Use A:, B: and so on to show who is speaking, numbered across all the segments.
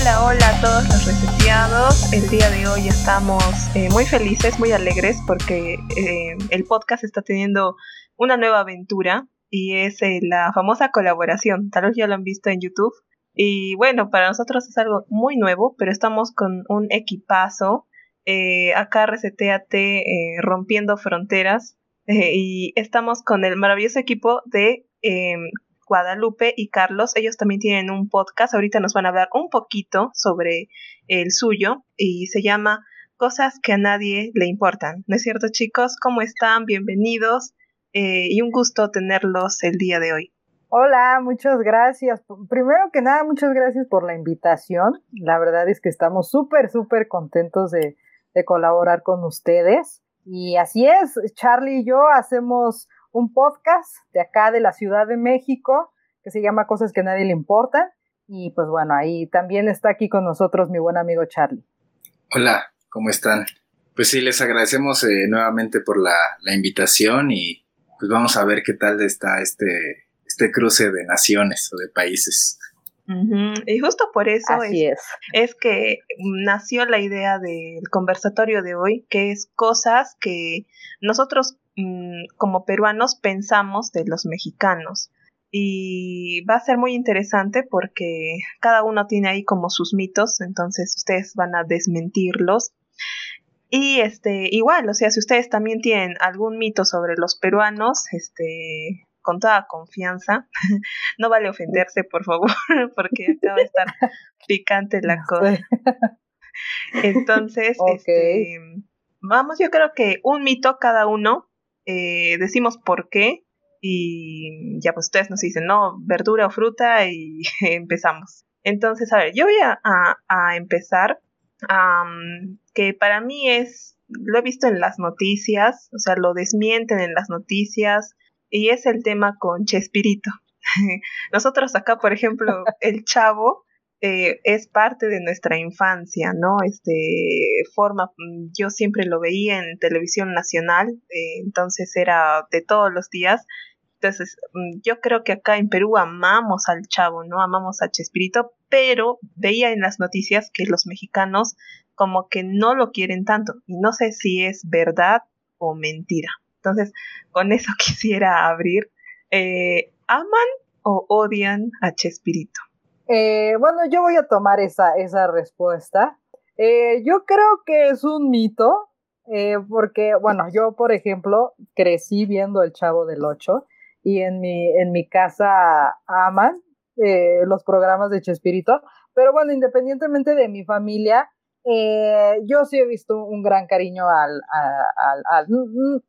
A: Hola, hola a todos los reseteados. El día de hoy estamos eh, muy felices, muy alegres porque eh, el podcast está teniendo una nueva aventura y es eh, la famosa colaboración. Tal vez ya lo han visto en YouTube. Y bueno, para nosotros es algo muy nuevo, pero estamos con un equipazo. acá Reseteate rompiendo fronteras y estamos con el maravilloso equipo de Guadalupe y Carlos, ellos también tienen un podcast, ahorita nos van a hablar un poquito sobre el suyo y se llama Cosas que a nadie le importan. ¿No es cierto chicos? ¿Cómo están? Bienvenidos eh, y un gusto tenerlos el día de hoy.
B: Hola, muchas gracias. Primero que nada, muchas gracias por la invitación. La verdad es que estamos súper, súper contentos de, de colaborar con ustedes. Y así es, Charlie y yo hacemos un podcast de acá de la Ciudad de México que se llama Cosas que a nadie le importan. Y pues bueno, ahí también está aquí con nosotros mi buen amigo Charlie.
C: Hola, ¿cómo están? Pues sí, les agradecemos eh, nuevamente por la, invitación y pues vamos a ver qué tal está este, este cruce de naciones o de países.
A: Y justo por eso
B: es,
A: es, que nació la idea del conversatorio de hoy, que es cosas que nosotros Mm, como peruanos pensamos de los mexicanos. Y va a ser muy interesante porque cada uno tiene ahí como sus mitos, entonces ustedes van a desmentirlos. Y este, igual, o sea, si ustedes también tienen algún mito sobre los peruanos, este, con toda confianza, no vale ofenderse, por favor, porque acaba de estar picante la cosa. Entonces, este, vamos, yo creo que un mito cada uno eh, decimos por qué y ya pues ustedes nos dicen, no, verdura o fruta y empezamos. Entonces, a ver, yo voy a, a, empezar, que para mí es, lo he visto en las noticias, o sea, lo desmienten en las noticias, y es el tema con Chespirito. Nosotros acá, por ejemplo, el chavo eh, es parte de nuestra infancia, ¿no? Este forma, mm, yo siempre lo veía en televisión nacional, eh, entonces era de todos los días. Entonces, mm, yo creo que acá en Perú amamos al chavo, ¿no? Amamos a Chespirito, pero veía en las noticias que los mexicanos como que no lo quieren tanto y no sé si es verdad o mentira. Entonces, con eso quisiera abrir. Eh, ¿Aman o odian a Chespirito?
B: Eh, bueno, yo voy a tomar esa, esa respuesta. Eh, yo creo que es un mito, eh, porque, bueno, yo, por ejemplo, crecí viendo El Chavo del Ocho y en mi, en mi casa aman los programas de Chespirito, pero bueno, independientemente de mi familia, yo sí he visto un gran cariño al, al,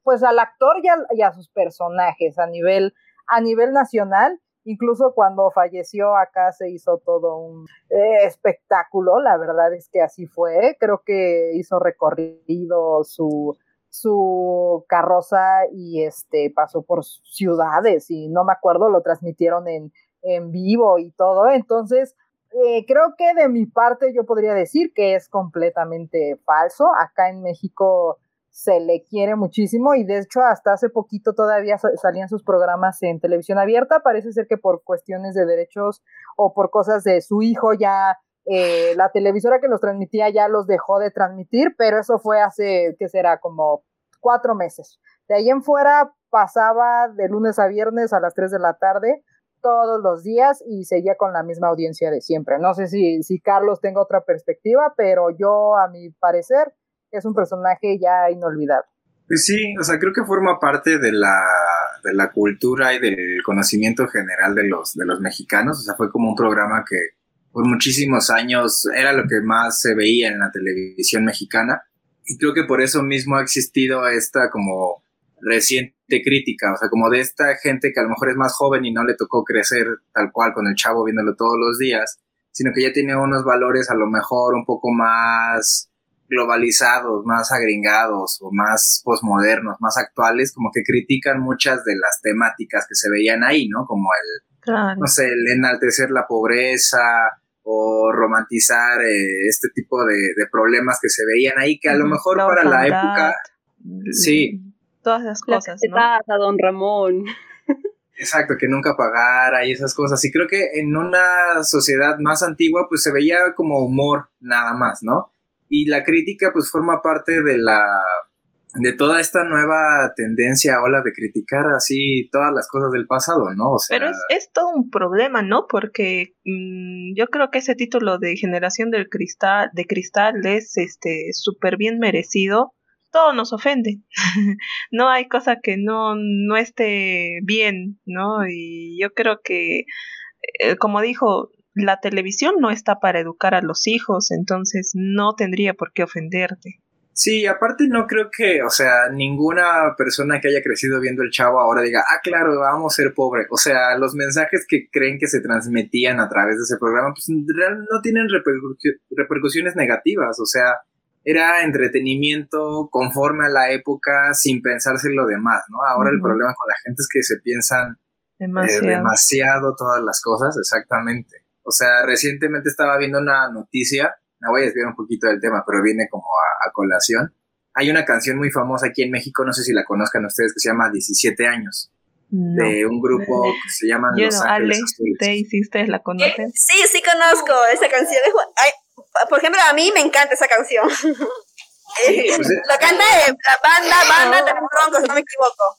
B: pues al actor y, y, a sus personajes a nivel, a nivel nacional Incluso cuando falleció acá se hizo todo un eh, espectáculo, la verdad es que así fue. Creo que hizo recorrido su, su carroza y este pasó por ciudades y no me acuerdo, lo transmitieron en, en vivo y todo. Entonces, eh, creo que de mi parte yo podría decir que es completamente falso. Acá en México se le quiere muchísimo y de hecho hasta hace poquito todavía salían sus programas en televisión abierta. Parece ser que por cuestiones de derechos o por cosas de su hijo ya eh, la televisora que los transmitía ya los dejó de transmitir, pero eso fue hace, ¿qué será? Como cuatro meses. De ahí en fuera pasaba de lunes a viernes a las 3 de la tarde todos los días y seguía con la misma audiencia de siempre. No sé si, si Carlos tenga otra perspectiva, pero yo a mi parecer es un personaje ya inolvidable.
C: Pues sí, o sea, creo que forma parte de la, de la cultura y del conocimiento general de los, de los mexicanos. O sea, fue como un programa que por muchísimos años era lo que más se veía en la televisión mexicana. Y creo que por eso mismo ha existido esta como reciente crítica, o sea, como de esta gente que a lo mejor es más joven y no le tocó crecer tal cual con el chavo viéndolo todos los días, sino que ya tiene unos valores a lo mejor un poco más globalizados, más agringados o más posmodernos, más actuales, como que critican muchas de las temáticas que se veían ahí, ¿no? Como el, no sé, el enaltecer la pobreza o romantizar eh, este tipo de, problemas que se veían ahí, que a lo mejor para la época, sí.
A: Todas las cosas,
D: ¿no? a don Ramón.
C: Exacto, que nunca pagara y esas cosas. Y creo que en una sociedad más antigua, pues se veía como humor nada más, ¿no? Y la crítica, pues forma parte de la de toda esta nueva tendencia, ola de criticar así todas las cosas del pasado, ¿no?
A: Pero es, todo un problema, ¿no? Porque mm, yo creo que ese título de generación del cristal, de cristal es este súper bien merecido todo nos ofende. no hay cosa que no, no esté bien, ¿no? Y yo creo que, eh, como dijo, la televisión no está para educar a los hijos, entonces no tendría por qué ofenderte.
C: Sí, aparte no creo que, o sea, ninguna persona que haya crecido viendo el chavo ahora diga, ah, claro, vamos a ser pobre. O sea, los mensajes que creen que se transmitían a través de ese programa, pues no tienen repercusiones negativas. O sea, era entretenimiento conforme a la época sin pensarse en lo demás, ¿no? Ahora el problema con la gente es que se piensan eh, demasiado. todas las cosas, exactamente. O sea, recientemente estaba viendo una noticia, me voy a desviar un poquito del tema, pero viene como a, colación. Hay una canción muy famosa aquí en México, no sé si la conozcan ustedes, que se llama 17 años. De un grupo que se llama Los Ángeles
A: ¿Te hiciste? ¿La conoces?
E: Sí, sí conozco esa canción. Ay, por ejemplo, a mí me encanta esa canción. Pues, Lo canta la banda, banda de Broncos, no me equivoco.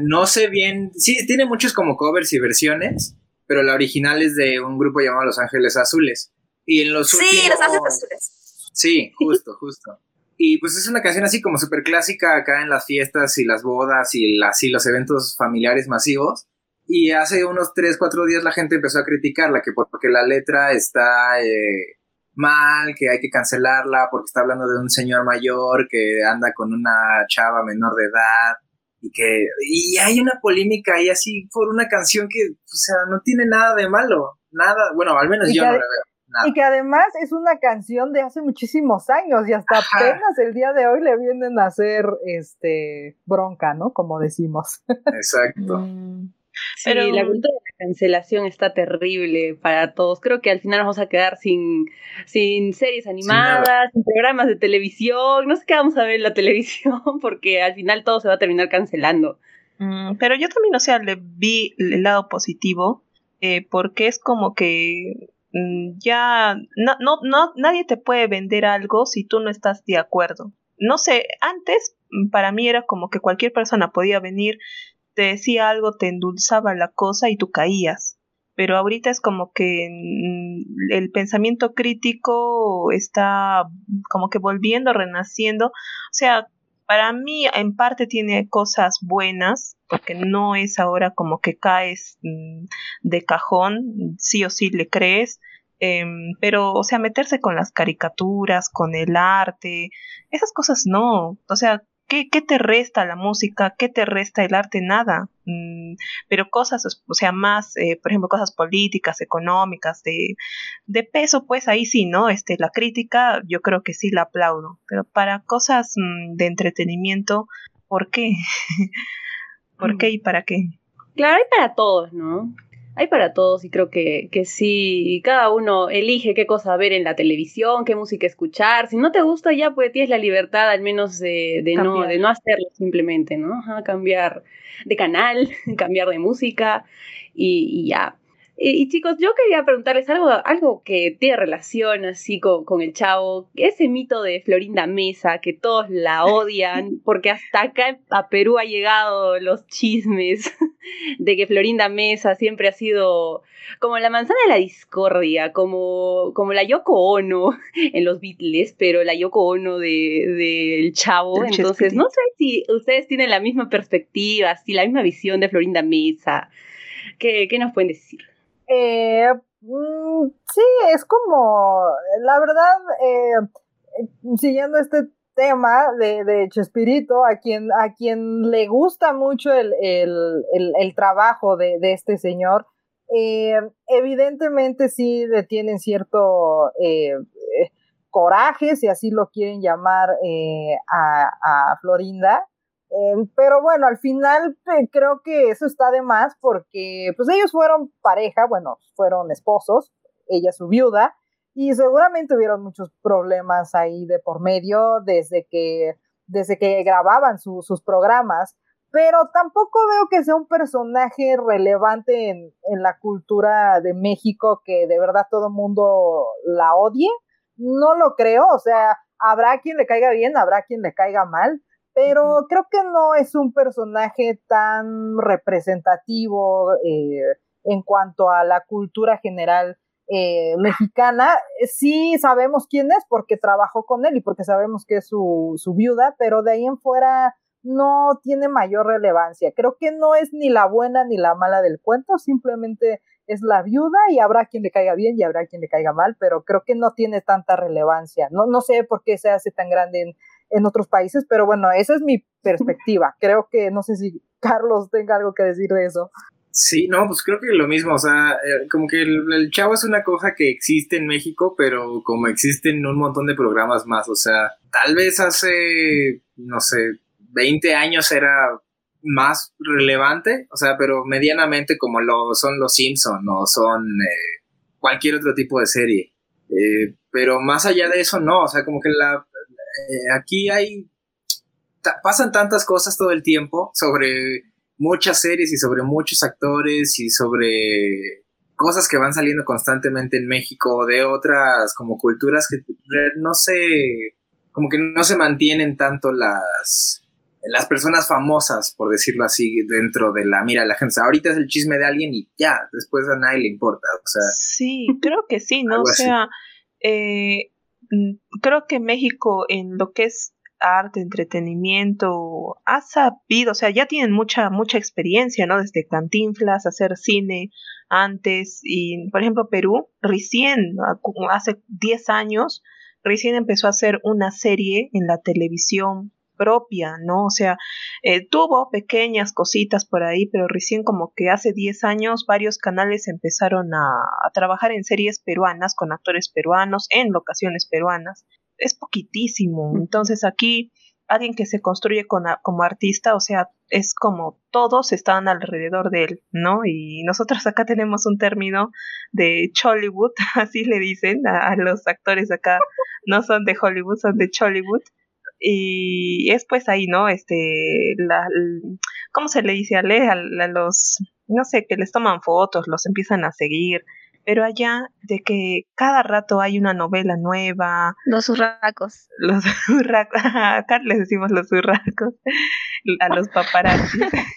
C: No sé bien, sí, tiene muchos como covers y versiones, pero la original es de un grupo llamado Los Ángeles Azules. Y en los
E: Sí, Los Ángeles Azules.
C: Sí, justo, justo. Y pues es una canción así como súper clásica acá en las fiestas y las bodas y así los eventos familiares masivos. Y hace unos 3, 4 días la gente empezó a criticarla, que porque la letra está eh, mal, que hay que cancelarla porque está hablando de un señor mayor que anda con una chava menor de edad y que y hay una polémica ahí así por una canción que, o sea, no tiene nada de malo, nada, bueno, al menos yo no la veo. Nada.
B: Y que además es una canción de hace muchísimos años y hasta apenas el día de hoy le vienen a hacer este bronca, ¿no? Como decimos.
C: Exacto.
D: Mm. Sí, la cultura de la cancelación está terrible para todos. Creo que al final nos vamos a quedar sin, sin series animadas, sin, programas de televisión. No sé qué vamos a ver en la televisión porque al final todo se va a terminar cancelando.
A: Mm, pero yo también, o sea, le vi el lado positivo eh, porque es como que mm, ya no, no, no, nadie te puede vender algo si tú no estás de acuerdo. No sé, antes mm, para mí era como que cualquier persona podía venir te decía algo, te endulzaba la cosa y tú caías. Pero ahorita es como que mm, el pensamiento crítico está como que volviendo, renaciendo. O sea, para mí en parte tiene cosas buenas, porque no es ahora como que caes mm, de cajón, sí o sí le crees. Em, pero, o sea, meterse con las caricaturas, con el arte, esas cosas no. O sea, ¿Qué, te resta la música? ¿Qué te resta el arte? Nada. Mm, pero cosas, o sea, más, eh, por ejemplo, cosas políticas, económicas, de, de, peso, pues ahí sí, ¿no? Este, la crítica, yo creo que sí la aplaudo. Pero para cosas mm, de entretenimiento, ¿por qué? ¿Por qué y para qué?
D: Claro, hay para todos, ¿no? Hay para todos y creo que, que sí, cada uno elige qué cosa ver en la televisión, qué música escuchar. Si no te gusta ya, pues tienes la libertad al menos de, de no, de no hacerlo simplemente, ¿no? cambiar de canal, cambiar de música y, y ya. Y, chicos, yo quería preguntarles algo, algo que tiene relación así con, el chavo, ese mito de Florinda Mesa, que todos la odian, porque hasta acá a Perú ha llegado los chismes de que Florinda Mesa siempre ha sido como la manzana de la discordia, como, como la Yoko Ono en los Beatles, pero la Yoko Ono del de, chavo. Entonces, no sé si ustedes tienen la misma perspectiva, si la misma visión de Florinda Mesa. ¿Qué, qué nos pueden decir?
B: Eh, mm, sí, es como, la verdad, eh, siguiendo este tema de, de, Chespirito, a quien, a quien le gusta mucho el, trabajo de, este señor, eh, evidentemente sí tienen cierto coraje, si así lo quieren llamar, eh, a, Florinda. Eh, pero bueno, al final creo que eso está de más porque pues ellos fueron pareja, bueno, fueron esposos, ella su viuda, y seguramente hubieron muchos problemas ahí de por medio desde que, desde que grababan sus programas, pero tampoco veo que sea un personaje relevante en, en la cultura de México que de verdad todo el mundo la odie. No lo creo, o sea, habrá quien le caiga bien, habrá quien le caiga mal, pero creo que no es un personaje tan representativo eh, en cuanto a la cultura general eh, mexicana. Sí sabemos quién es porque trabajó con él y porque sabemos que es su, su viuda, pero de ahí en fuera no tiene mayor relevancia. Creo que no es ni la buena ni la mala del cuento, simplemente es la viuda y habrá quien le caiga bien y habrá quien le caiga mal, pero creo que no tiene tanta relevancia. No, no sé por qué se hace tan grande en, en otros países, pero bueno, esa es mi perspectiva. Creo que no sé si Carlos tenga algo que decir de eso.
C: Sí, no, pues creo que lo mismo, o sea, eh, como que el, chavo es una cosa que existe en México, pero como existen un montón de programas más, o sea, tal vez hace, no sé, 20 años era más relevante, o sea, pero medianamente como lo son los Simpson o son eh, cualquier otro tipo de serie. Eh, pero más allá de eso, no, o sea, como que la, aquí hay, pasan tantas cosas todo el tiempo sobre muchas series y sobre muchos actores y sobre cosas que van saliendo constantemente en México de otras como culturas que no sé, como que no se mantienen tanto las las personas famosas, por decirlo así, dentro de la mira la gente. ahorita es el chisme de alguien y ya, después a nadie le importa. O sea,
A: sí, creo que sí, ¿no? O sea, eh, creo que México en lo que es arte, entretenimiento, ha sabido, o sea, ya tienen mucha, mucha experiencia, ¿no? Desde Cantinflas, hacer cine antes, y por ejemplo Perú, recién, hace 10 años, recién empezó a hacer una serie en la televisión propia, ¿no? O sea, eh, tuvo pequeñas cositas por ahí, pero recién como que hace 10 años varios canales empezaron a, a trabajar en series peruanas con actores peruanos, en locaciones peruanas es poquitísimo. Entonces aquí alguien que se construye como artista, o sea, es como todos están alrededor de él, ¿no? Y nosotros acá tenemos un término de Chollywood, así le dicen a, los actores acá, no son de Hollywood, son de Chollywood. Y es pues ahí, ¿no? Este, la, ¿cómo se le dice a, a los, no sé, que les toman fotos, los empiezan a seguir, pero allá de que cada rato hay una novela nueva.
F: Los urracos.
A: Los urracos, acá les decimos los urracos, a los paparazzi.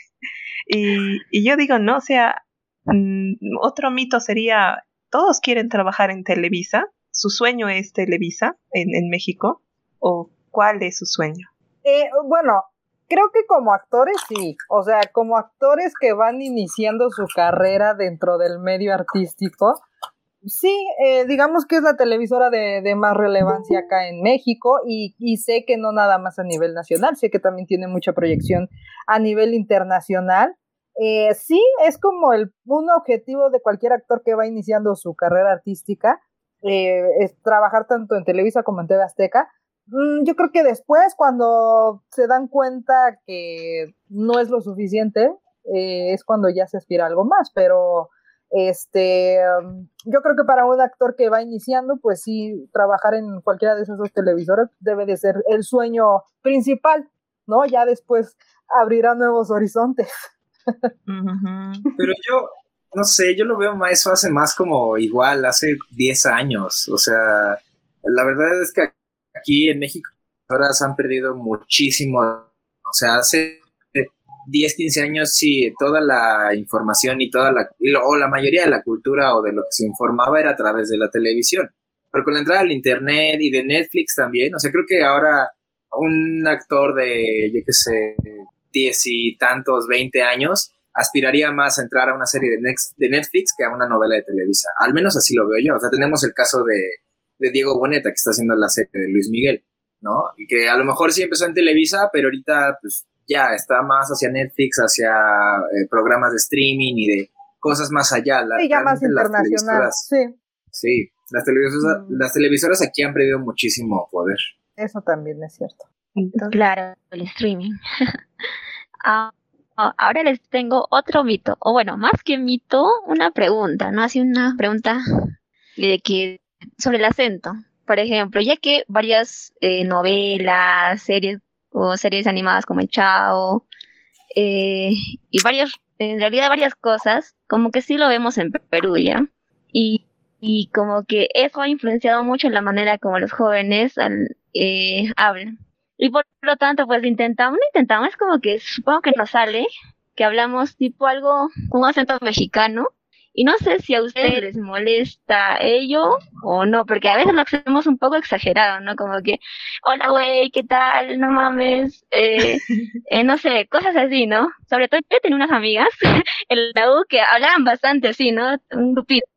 A: y, y yo digo, no, o sea, mm, otro mito sería, todos quieren trabajar en Televisa, su sueño es Televisa en, en México, o cuál es su sueño.
B: Eh, bueno, Creo que como actores sí, o sea, como actores que van iniciando su carrera dentro del medio artístico, sí, eh, digamos que es la televisora de, más relevancia acá en México y, sé que no nada más a nivel nacional, sé que también tiene mucha proyección a nivel internacional. Eh, sí, es como el, un objetivo de cualquier actor que va iniciando su carrera artística, es trabajar tanto en Televisa como en TV Azteca, yo creo que después, cuando se dan cuenta que no es lo suficiente, eh, es cuando ya se aspira a algo más, pero este, mm, yo creo que para un actor que va iniciando, pues sí, trabajar en cualquiera de esas dos televisoras debe de ser el sueño principal, ¿no? Ya después abrirá nuevos horizontes.
C: Pero yo, no sé, yo lo veo más, eso hace más como igual, hace 10 años, o sea, la verdad es que aquí en México ahora se han perdido muchísimo. O sea, hace 10, 15 años sí, toda la información y toda la, o la mayoría de la cultura o de lo que se informaba era a través de la televisión. Pero con la entrada del internet y de Netflix también, o sea, creo que ahora un actor de, yo qué sé, 10 y tantos, 20 años, aspiraría más a entrar a una serie de, de Netflix que a una novela de Televisa. Al menos así lo veo yo. O sea, tenemos el caso de de Diego Boneta, que está haciendo la serie de Luis Miguel, ¿no? Y que a lo mejor sí empezó en Televisa, pero ahorita pues ya está más hacia Netflix, hacia eh, programas de streaming y de cosas más allá.
B: La, sí, ya más internacional, sí.
C: Sí, las televisoras, las televisoras aquí han perdido muchísimo poder.
B: Eso también es cierto.
F: Claro, el streaming. Ah, ah, ahora les tengo otro mito, o bueno, más que mito, una pregunta, ¿no? Así una pregunta de que sobre el acento. Por ejemplo, ya que varias eh, novelas, series o series animadas como El Chao eh, y varias, en realidad varias cosas, como que sí lo vemos en Perú ya. Y, y como que eso ha influenciado mucho la manera como los jóvenes eh, hablan. Y por lo tanto, pues intentamos, intentamos, como que supongo que nos sale, que hablamos tipo algo con un acento mexicano. Y no sé si a ustedes les molesta ello o no, porque a veces lo hacemos un poco exagerado, ¿no? Como que, hola, güey, ¿qué tal? No mames. Eh, eh, no sé, cosas así, ¿no? Sobre todo yo tenía unas amigas en la U que hablaban bastante así, ¿no? Un grupito.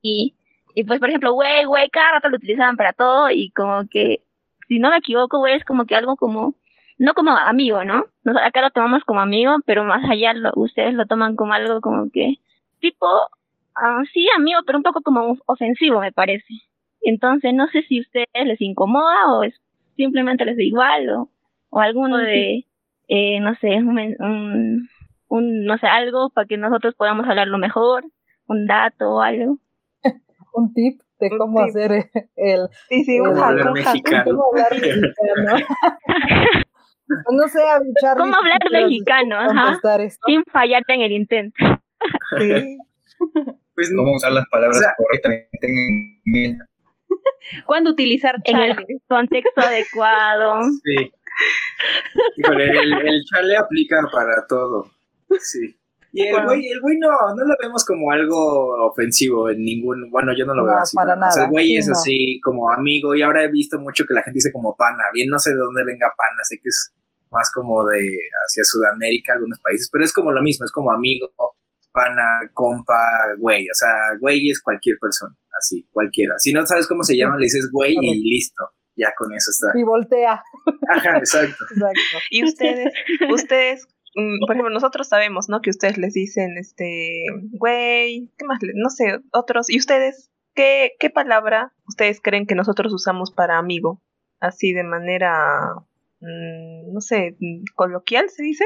F: Y, y pues, por ejemplo, güey, güey, cada rato lo utilizaban para todo y como que si no me equivoco, güey, es como que algo como, no como amigo, ¿no? acá lo tomamos como amigo, pero más allá lo, ustedes lo toman como algo como que, tipo, ah, sí, amigo, pero un poco como ofensivo, me parece. Entonces, no sé si a ustedes les incomoda o es, simplemente les da igual o, o alguno de, eh, no sé, un, un, no sé, algo para que nosotros podamos hablarlo mejor, un dato o algo.
B: un tip de cómo hacer el,
A: sí, sí,
C: un hablar mexicano.
B: ¿Cómo hablar mexicano?
F: Ajá, sin fallarte en el intento.
A: Sí.
G: Pues, ¿Cómo usar las palabras correctamente en
D: ¿Cuándo utilizar
F: chale? En el contexto adecuado.
C: Sí. Híjole, el, el chale aplica para todo. Sí. Y el güey, el güey no, no lo vemos como algo ofensivo en ningún, bueno, yo no lo veo así.
B: Para nada.
C: O sea, el güey es así como amigo y ahora he visto mucho que la gente dice como pana, bien no sé de dónde venga pana, sé que es más como de hacia Sudamérica, algunos países, pero es como lo mismo, es como amigo, pana, compa, güey, o sea, güey es cualquier persona, así, cualquiera. Si no sabes cómo se llama, le dices güey y listo, ya con eso está.
B: Y voltea.
C: Ajá, exacto.
B: exacto.
A: Y ustedes, ustedes Mm, por ejemplo, nosotros sabemos, ¿no? Que ustedes les dicen, este, güey, ¿qué más? No sé, otros. ¿Y ustedes qué, qué palabra ustedes creen que nosotros usamos para amigo? Así de manera, mm, no sé, coloquial se dice.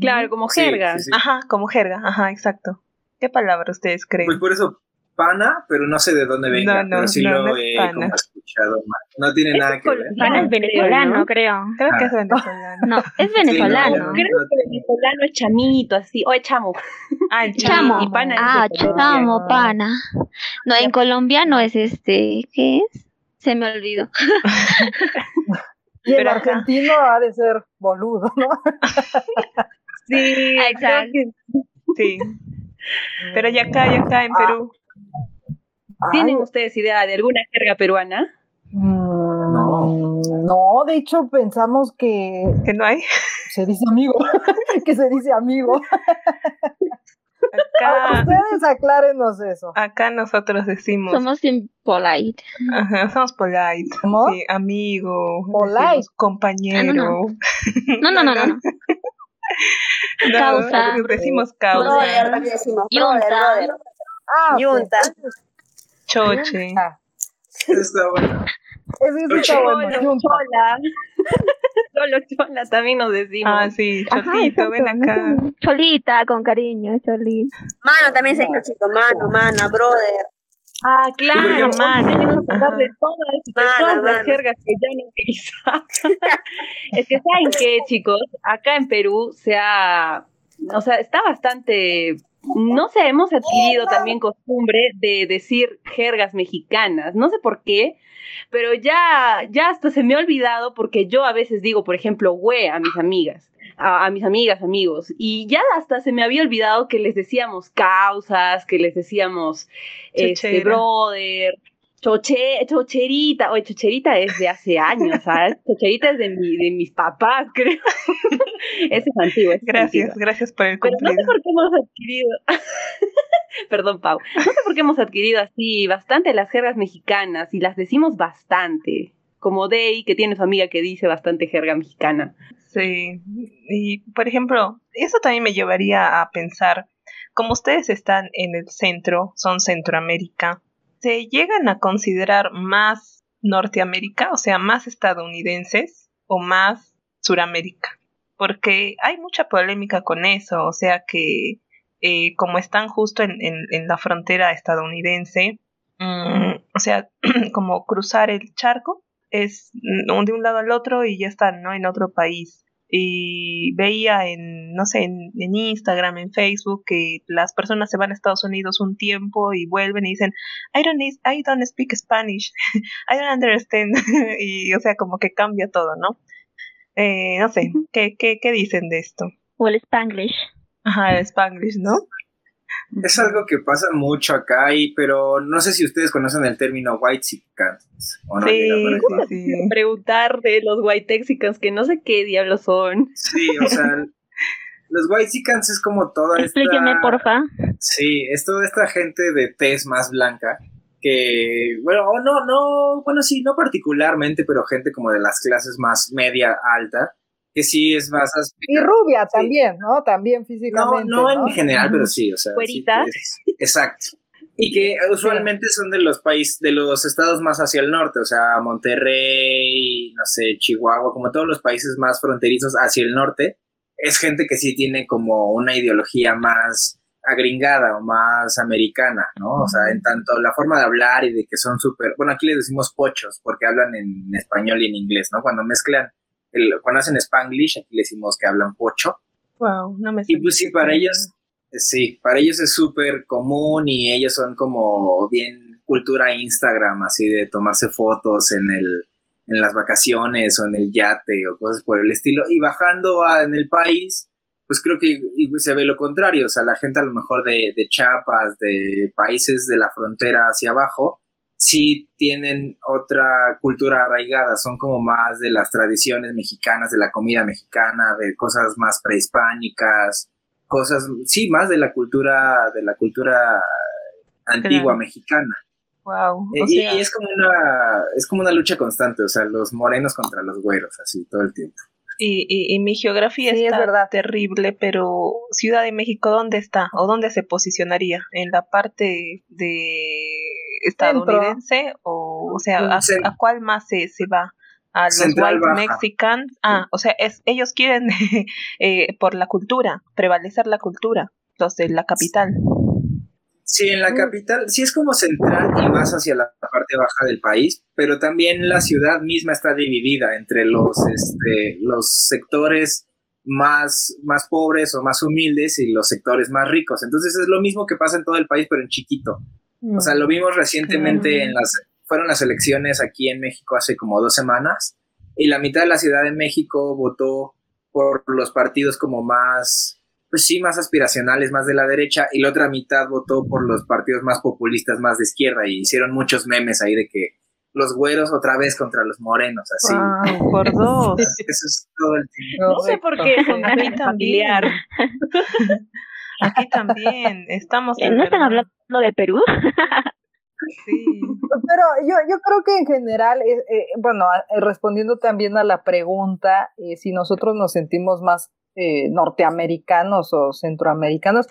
D: Claro, como jerga.
A: Ajá, como jerga, ajá, exacto. ¿Qué palabra ustedes creen?
C: Pues por eso, pana, pero no sé de dónde venga, no, no, pero sí no, lo he como escuchado No tiene nada que ver.
F: Pana es venezolano, creo.
A: Creo que es ah. venezolano.
F: No, es venezolano.
D: creo que venezolano es chamito, así, o es chamo.
F: Ah, el chamo. Y pana ah, chamo, pana. No, en colombiano es este, ¿qué es? Se me olvidó.
B: y el argentino ha de ser boludo, ¿no?
A: sí, exacto. Sí. Pero ya acá, ya acá en Perú.
D: ¿Tienen ustedes idea de alguna jerga peruana?
B: Mm, no. No, de hecho pensamos que...
A: ¿Que no hay?
B: Se dice amigo, que se dice amigo.
A: Acá,
B: ustedes aclárenos eso.
A: Acá nosotros decimos.
F: Somos polite.
A: Ajá, somos polite.
B: ¿Cómo?
A: Sí, amigo.
B: Polite.
A: Compañero.
F: Ah, no, no, no. no, no,
A: causa. Decimos causa.
E: Brother, decimos brother, brother.
B: Ah,
E: Yunta.
A: Choche.
C: Eso está bueno.
B: Eso está bueno.
D: Chola. Solo chola también nos decimos.
A: Ah, sí, chotito, ven acá.
F: Cholita, con cariño, cholita.
E: Mano también se dice chito, mano, mana, brother.
D: Ah, claro, mano. Tenemos que hablar de todas, las jergas que ya no utilizamos. es que, ¿saben qué, chicos? Acá en Perú se ha. O sea, está bastante. No sé, hemos adquirido también costumbre de decir jergas mexicanas. No sé por qué, pero ya, ya hasta se me ha olvidado porque yo a veces digo, por ejemplo, güey a mis amigas, a, a mis amigas, amigos, y ya hasta se me había olvidado que les decíamos causas, que les decíamos este brother, choche, chocherita, oye, chocherita es de hace años, ¿sabes? Chocherita es de, mi, de mis papás, creo. Ese es antiguo. ese es
A: Gracias,
D: antiguo.
A: gracias por el
D: Pero no sé
A: cumplido.
D: por qué hemos adquirido. Perdón, Pau. No sé por qué hemos adquirido así bastante las jergas mexicanas y las decimos bastante. Como Day, que tiene su amiga que dice bastante jerga mexicana.
A: Sí. Y, por ejemplo, eso también me llevaría a pensar, como ustedes están en el centro, son Centroamérica, se llegan a considerar más Norteamérica, o sea, más estadounidenses o más Suramérica, porque hay mucha polémica con eso, o sea que eh, como están justo en, en, la frontera estadounidense, mm, o sea, como cruzar el charco es mm, de un lado al otro y ya están, ¿no? En otro país y veía en, no sé, en, Instagram, en Facebook, que las personas se van a Estados Unidos un tiempo y vuelven y dicen, I don't, I don't speak Spanish, I don't understand, y o sea, como que cambia todo, ¿no? Eh, no sé, ¿qué, qué, ¿qué dicen de esto?
F: O el Spanglish.
A: Ajá, el Spanglish, ¿no?
C: Es algo que pasa mucho acá, y, pero no sé si ustedes conocen el término white
A: o no. Sí, sí,
D: Preguntar de los white texicans que no sé qué diablos son.
C: Sí, o sea, los white es como toda
F: esta... Explíqueme, porfa.
C: Sí, es toda esta gente de tez más blanca que, bueno, no, no, bueno, sí, no particularmente, pero gente como de las clases más media alta, que sí es más...
B: Y rubia también, ¿no? También físicamente.
C: No, no, en general, pero sí, o sea. exacto. Y que usualmente son de los países, de los estados más hacia el norte, o sea, Monterrey, no sé, Chihuahua, como todos los países más fronterizos hacia el norte, es gente que sí tiene como una ideología más agringada o más americana, ¿no? O sea, en tanto la forma de hablar y de que son súper, bueno, aquí les decimos pochos porque hablan en español y en inglés, ¿no? Cuando mezclan cuando hacen Spanglish, aquí le decimos que hablan pocho.
A: Wow, no me
C: Y pues sí, para ellos, sí, para ellos es súper común y ellos son como bien cultura Instagram, así de tomarse fotos en el en las vacaciones o en el yate o cosas por el estilo. Y bajando en el país, pues creo que se ve lo contrario. O sea, la gente a lo mejor de, de Chiapas, de países de la frontera hacia abajo, sí tienen otra cultura arraigada, son como más de las tradiciones mexicanas, de la comida mexicana, de cosas más prehispánicas, cosas, sí, más de la cultura, de la cultura antigua mexicana.
A: Wow.
C: Eh, y, es como una, es como una lucha constante, o sea, los morenos contra los güeros, así todo el tiempo.
A: Y, y, mi geografía es verdad. terrible, pero Ciudad de México, ¿dónde está? ¿O dónde se posicionaría? ¿En la parte de estadounidense? ¿O, o sea, a, cuál más se, se va? ¿A los white mexicans? Ah, o sea, es, ellos quieren eh, por la cultura, prevalecer la cultura, los de la capital.
C: Sí, en la capital sí es como central y más hacia la parte baja del país, pero también la ciudad misma está dividida entre los, este, los sectores más, más pobres o más humildes y los sectores más ricos. Entonces es lo mismo que pasa en todo el país, pero en chiquito. O sea, lo vimos recientemente en las, fueron las elecciones aquí en México hace como dos semanas y la mitad de la Ciudad de México votó por los partidos como más pues sí, más aspiracionales, más de la derecha, y la otra mitad votó por los partidos más populistas, más de izquierda, y hicieron muchos memes ahí de que los güeros otra vez contra los morenos, así.
A: por dos.
C: Eso es todo el tiempo.
D: No sé por qué, aquí familiar.
A: Aquí también, estamos...
F: ¿No están hablando de Perú?
B: Sí. Pero yo, yo creo que en general, eh, eh, bueno, respondiendo también a la pregunta, eh, si nosotros nos sentimos más eh, norteamericanos o centroamericanos.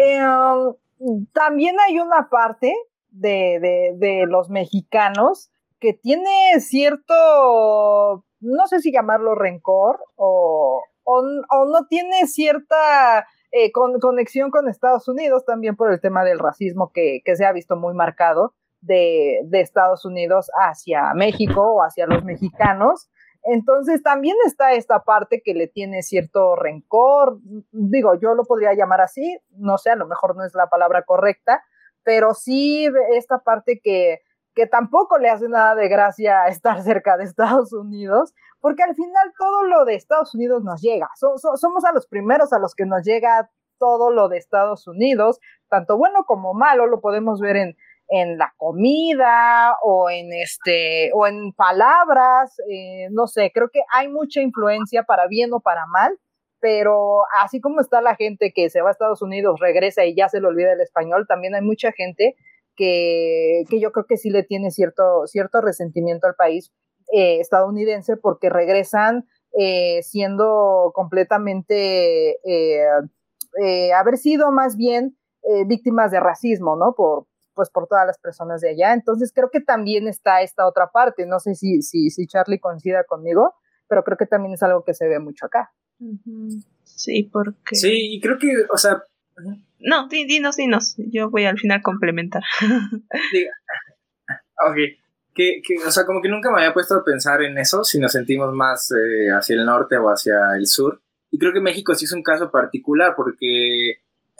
B: Eh, um, también hay una parte de, los mexicanos que tiene cierto, no sé si llamarlo rencor o, no tiene cierta eh, conexión con Estados Unidos, también por el tema del racismo que, se ha visto muy marcado de, de, Estados Unidos hacia México o hacia los mexicanos. Entonces también está esta parte que le tiene cierto rencor, digo, yo lo podría llamar así, no sé, a lo mejor no es la palabra correcta, pero sí esta parte que, que tampoco le hace nada de gracia estar cerca de Estados Unidos, porque al final todo lo de Estados Unidos nos llega, somos a los primeros a los que nos llega todo lo de Estados Unidos, tanto bueno como malo, lo podemos ver en, en la comida o en este o en palabras, eh, no sé, creo que hay mucha influencia para bien o para mal, pero así como está la gente que se va a Estados Unidos, regresa y ya se le olvida el español, también hay mucha gente que, que yo creo que sí le tiene cierto, cierto resentimiento al país eh, estadounidense porque regresan eh, siendo completamente, haber sido más bien víctimas de racismo, ¿no? Por, pues por todas las personas de allá. Entonces creo que también está esta otra parte. No sé si, si, si Charlie coincida conmigo, pero creo que también es algo que se ve mucho acá.
A: Sí, porque...
C: Sí, y creo que, o sea...
A: No, dinos, dinos. Yo voy al final complementar.
C: Diga. Ok. Que, que, o sea, como que nunca me había puesto a pensar en eso, si nos sentimos más eh, hacia el norte o hacia el sur. Y creo que México sí es un caso particular porque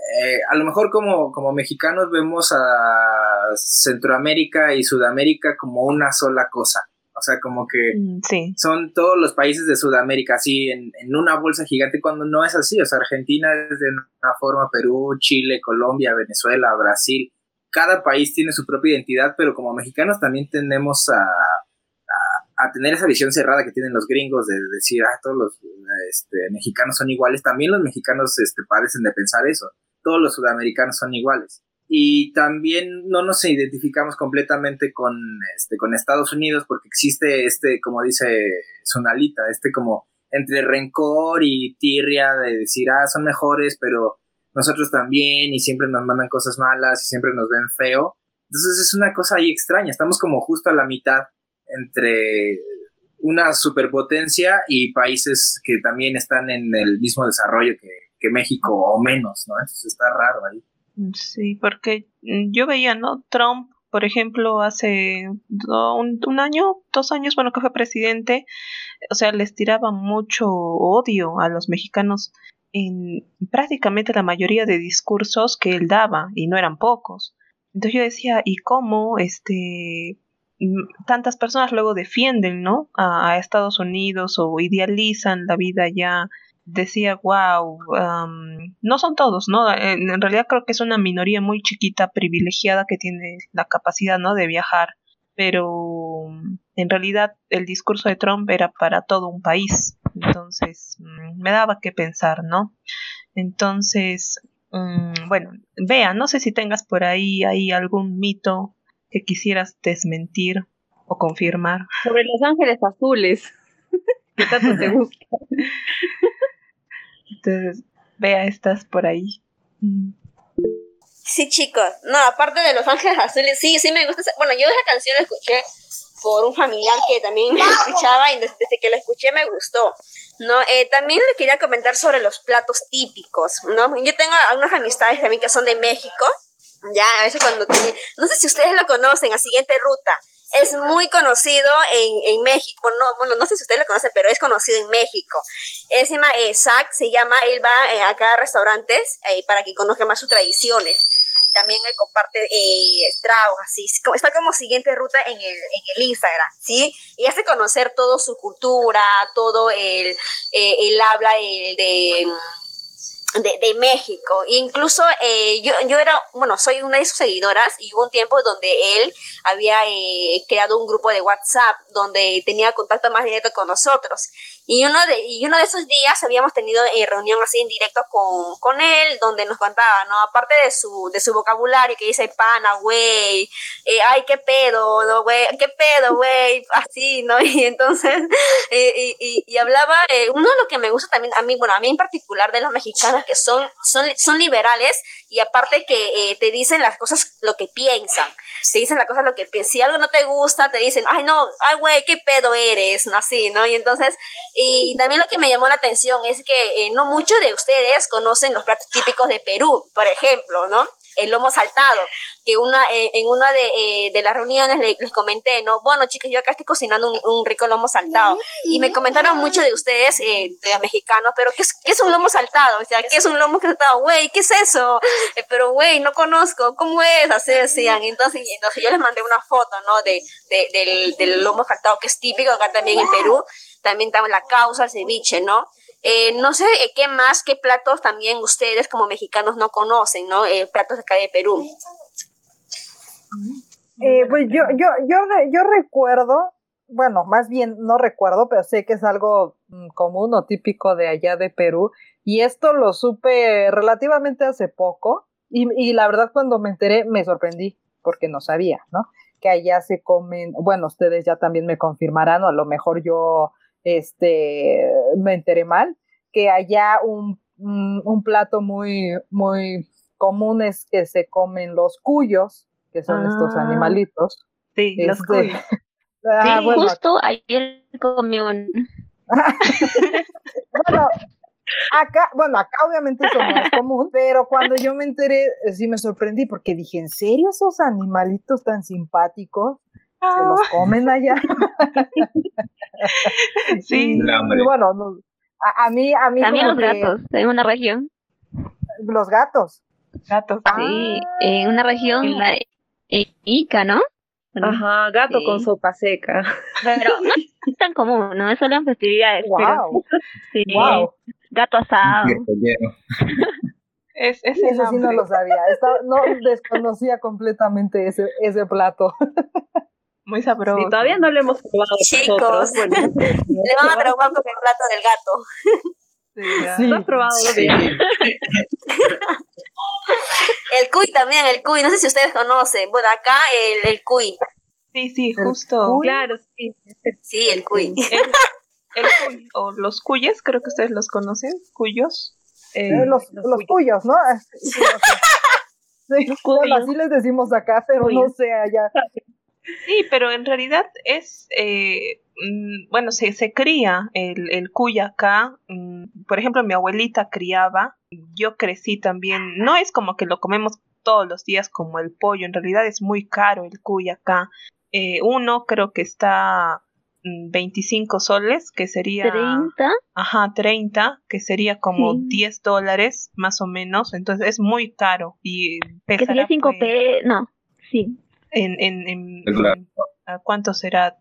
C: eh, a lo mejor como, como mexicanos vemos a Centroamérica y Sudamérica como una sola cosa. O sea, como que
A: mm,
C: son todos los países de Sudamérica así en, en, una bolsa gigante cuando no es así. O sea, Argentina es de una forma, Perú, Chile, Colombia, Venezuela, Brasil. Cada país tiene su propia identidad, pero como mexicanos también tendemos a, a, tener esa visión cerrada que tienen los gringos de decir, ah, todos los este, mexicanos son iguales. También los mexicanos este, parecen de pensar eso. Todos los sudamericanos son iguales y también no nos identificamos completamente con, este, con Estados Unidos porque existe este, como dice Sonalita, este como entre rencor y tirria de decir, ah, son mejores, pero nosotros también y siempre nos mandan cosas malas y siempre nos ven feo. Entonces es una cosa ahí extraña, estamos como justo a la mitad entre una superpotencia y países que también están en el mismo desarrollo que, que México o menos, ¿no? Entonces está raro ahí.
A: Sí, porque mm, yo veía, ¿no? Trump, por ejemplo, hace un, año, dos años, bueno, que fue presidente, o sea, les tiraba mucho odio a los mexicanos en prácticamente la mayoría de discursos que él daba, y no eran pocos. Entonces yo decía, ¿y cómo este mm, tantas personas luego defienden, ¿no? A Estados Unidos o idealizan la vida ya decía, wow, no son todos, ¿no? En, realidad creo que es una minoría muy chiquita, privilegiada, que tiene la capacidad, ¿no? De viajar, pero en realidad el discurso de Trump era para todo un país, entonces mm, me daba que pensar, ¿no? Entonces, mm, bueno, vea, no sé si tengas por ahí, ahí algún mito que quisieras desmentir o confirmar.
D: Sobre Los Ángeles Azules. ¿Qué tanto te gusta?
A: Entonces, vea estas por ahí.
E: Sí, chicos. No, aparte de Los Ángeles Azules, sí, sí me gusta. Bueno, yo esa canción la escuché por un familiar que también me escuchaba y desde, que la escuché me gustó. ¿no? Eh, también le quería comentar sobre los platos típicos, ¿no? Yo tengo algunas amistades también que son de México, ya, a veces cuando... No sé si ustedes lo conocen, a Siguiente Ruta es muy conocido en, en, México, no, bueno, no sé si ustedes lo conocen, pero es conocido en México. Llama eh, Zach, se llama, él va eh, a cada restaurantes eh, para que conozca más sus tradiciones. También él comparte eh, tragos, así, está como siguiente ruta en el, en el Instagram, ¿sí? Y hace conocer toda su cultura, todo el, el habla de de, de, México. Incluso eh, yo, yo era, bueno, soy una de sus seguidoras y hubo un tiempo donde él había eh, creado un grupo de WhatsApp donde tenía contacto más directo con nosotros. Y uno de, y uno de esos días habíamos tenido eh, reunión así en directo con, con él, donde nos contaba, ¿no? Aparte de su, de su vocabulario que dice pana, güey, eh, ay, qué pedo, ¿no, güey? ¿Qué pedo, güey? Así, ¿no? Y entonces, y, y, y, hablaba, uno de lo que me gusta también, a mí, bueno, a mí en particular de los mexicanos, que son, son, son liberales y aparte que eh, te dicen las cosas lo que piensan, te dicen las cosas lo que piensan. Si algo no te gusta, te dicen, ay no, ay güey, qué pedo eres, ¿no? Así, ¿no? Y entonces, y también lo que me llamó la atención es que eh, no muchos de ustedes conocen los platos típicos de Perú, por ejemplo, ¿no? el lomo saltado, que una, eh, en una de, eh, de las reuniones les, comenté, ¿no? Bueno, chicos, yo acá estoy cocinando un, rico lomo saltado. Y me comentaron mucho de ustedes, eh, de mexicanos, pero ¿qué es, ¿qué es un lomo saltado? O sea, ¿qué es un lomo saltado? Güey, ¿qué es eso? pero, güey, no conozco, ¿cómo es? Así decían. Entonces, entonces yo les mandé una foto, ¿no? De, de, del, del lomo saltado, que es típico acá también en Perú. También la causa, el ceviche, ¿no? Eh, no sé eh, qué más, qué platos también ustedes como mexicanos no conocen, ¿no? Eh, platos de acá de Perú.
B: pues yo, yo, yo, yo recuerdo, bueno, más bien no recuerdo, pero sé que es algo mm, común o típico de allá de Perú. Y esto lo supe relativamente hace poco. Y, y la verdad cuando me enteré me sorprendí porque no sabía, ¿no? Que allá se comen, bueno, ustedes ya también me confirmarán, o a lo mejor yo este, me enteré mal, que allá un, un, plato muy, muy común es que se comen los cuyos, que son estos
A: Ah.
B: animalitos.
A: Sí, los
B: Este,
A: cuy.
B: ah,
F: Sí,
B: bueno,
F: justo ayer comí un...
B: bueno, acá, bueno, acá obviamente eso no es común, pero cuando yo me enteré, eh, sí me sorprendí porque dije, ¿en serio esos animalitos tan simpáticos se los comen allá?
A: Sí.
B: Y, bueno, no- a, a mí, a mí
F: También los
B: que-
F: gatos, en una región.
B: los gatos.
A: gatos.
F: Sí, en una región, la en Ica, ¿no? Bueno,
D: Ajá, gato
F: Sí.
D: con sopa seca.
F: Pero no es tan común, ¿no? Es solo en festividades. pero
B: Wow,
F: sí,
B: wow.
F: gato asado.
A: Es, es
B: Eso sí no lo sabía. Estaba- no desconocía completamente ese, ese plato.
A: Muy sabroso.
D: Y todavía no lo hemos probado
E: Chicos.
D: nosotros. Bueno,
E: Le van a preocupar con el plato del gato.
A: Sí, ya.
B: Sí.
D: ¿lo has probado?
C: Sí.
D: Bien.
E: El cuy también, el cuy. No sé si ustedes conocen. Bueno, acá el, el cuy.
A: sí, sí, justo.
B: cuy.
D: Claro, sí.
E: Sí, el cuy.
A: El, el cuy, o los cuyes, creo que ustedes los conocen, cuyos. Eh,
B: Eh, los,
D: los
B: los cuyos, ¿no? Ah, sí, sí. Sí, bueno,
F: cuyos.
B: así les decimos acá, pero no sé allá.
A: Sí, pero en realidad es, eh, mm, bueno, se, se cría el, el cuy acá. mm, Por ejemplo, mi abuelita criaba, yo crecí también. No es como que lo comemos todos los días como el pollo, en realidad es muy caro el cuy acá. Eh, uno creo que está mm, 25 soles, que sería...
F: 30.
A: Ajá, 30, que sería como
F: Sí.
A: 10 dólares más o menos. Entonces es muy caro y
F: Que sería
A: pesará
F: 5
A: pues,
F: p. No, sí.
A: En, en, en,
G: Claro.
A: en- ¿a ¿cuánto será?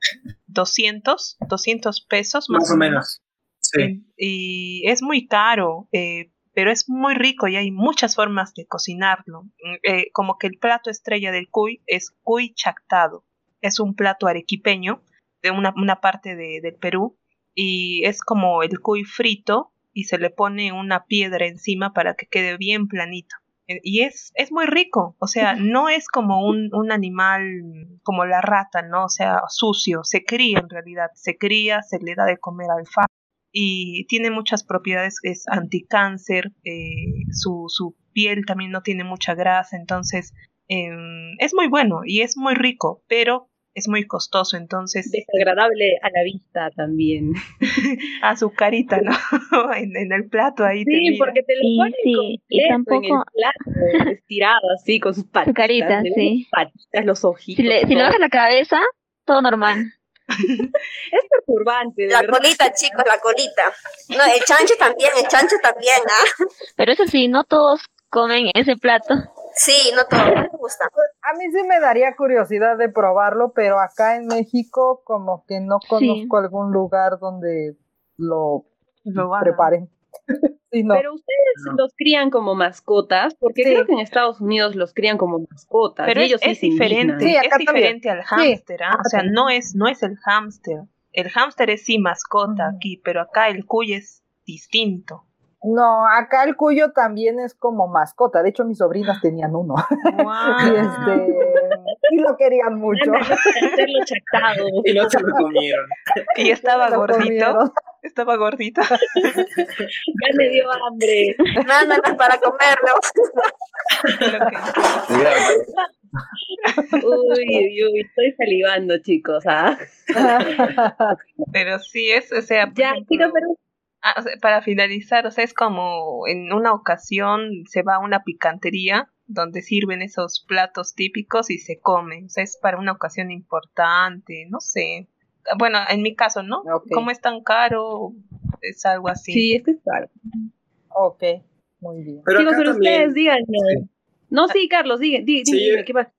A: 200, 200 pesos
C: Más o menos. Sí.
A: Y es muy caro, eh, pero es muy rico y hay muchas formas de cocinarlo. Mm, eh, como que el plato estrella del cuy es cuy chactado. Es un plato arequipeño de una, una parte de- del Perú y es como el cuy frito y se le pone una piedra encima para que quede bien planito. Eh, Y es, es muy rico, o sea, no es como un, un animal como la rata, ¿no? O sea, sucio, se cría en realidad, se cría, se le da de comer alfalfa y tiene muchas propiedades, es anticáncer, eh, su, su piel también no tiene mucha grasa, entonces em, es muy bueno y es muy rico, pero es muy costoso, entonces
D: Desagradable a la vista también.
A: a su carita, ¿no? en, en el plato ahí te
D: Sí, porque te lo
F: Sí,
D: ponen
F: sí, y
D: completo en
F: tampoco-
D: el plato, estirado así, con sus patitas.
F: carita,
D: le ven
F: sí.
D: patitas, los ojitos.
F: Si le, si le bajas la cabeza, todo normal.
D: Es perturbante,
E: La
D: verdad.
E: colita, chicos, la colita. No, el chancho también, el chancho también, ¿ah?
F: Pero eso sí, no todos comen ese plato.
E: Sí, no todo, no me gusta.
B: A mí sí me daría curiosidad de probarlo, pero acá en México como que no conozco algún lugar donde lo preparen. Sí, no.
D: Pero ustedes
C: No.
D: los crían como mascotas, porque
B: Sí.
D: creo que en Estados Unidos los crían como mascotas.
A: Pero
D: y ellos sí
A: es diferente,
B: Sí,
A: es
B: también.
A: diferente al hámster, ¿ah? o sea, no es, no es el hámster. El hámster es sí mascota aquí, pero acá el cuy es distinto.
B: No, acá el cuyo también es como mascota. De hecho, mis sobrinas tenían uno. Y, este, y lo querían mucho.
C: Y no se lo comieron.
A: Y estaba
B: Lo
A: gordito,
B: comieron.
A: estaba gordito.
D: Ya me dio hambre.
E: Mándanos para comerlo.
D: Uy, uy, uy, estoy salivando, chicos. ¿ah?
A: pero sí es, o sea,
D: Ya,
A: ejemplo,
D: chicos, pero
A: ah, o sea, para finalizar, o sea, es como en una ocasión se va a una picantería donde sirven esos platos típicos y se come, o sea, es para una ocasión importante, no sé. Bueno, en mi caso, ¿no?
B: Ok.
A: Como es tan caro, es algo así.
D: sí, es que es claro.
B: ok, muy bien.
C: Pero
D: Chicos, pero
C: también,
D: ustedes díganme. No, sí, Carlos,
C: Sí,
D: dime,
C: yo-
D: dime, ¿qué pasa?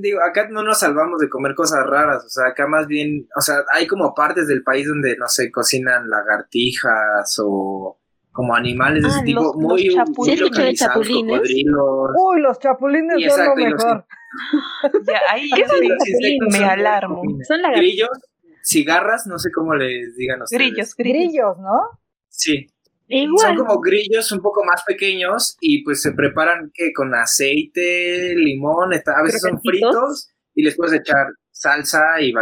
C: Digo, acá no nos salvamos de comer cosas raras, o sea, acá más bien, o sea, hay como partes del país donde, no sé, cocinan lagartijas o como animales de
A: Ah,
C: ese tipo,
A: los-
C: muy,
A: los
C: muy
A: chapulines.
F: Sí, de chapulines.
C: cocodrilos.
B: Uy, los chapulines
C: Sí,
B: son lo
C: y los-
B: mejor.
A: Ya, ahí
D: ¿Qué
A: yo
D: son
A: sí
D: los chapulines?
A: me alarmo.
D: Son lagartijas.
C: Grillos, cigarras, no sé cómo les digan ustedes.
A: Grillos, grillos.
B: Grillos, ¿no?
C: Sí,
F: Igual.
C: son como grillos un poco más pequeños y pues se preparan ¿qué? con aceite, limón, está- a veces son fritos y les puedes echar salsa y,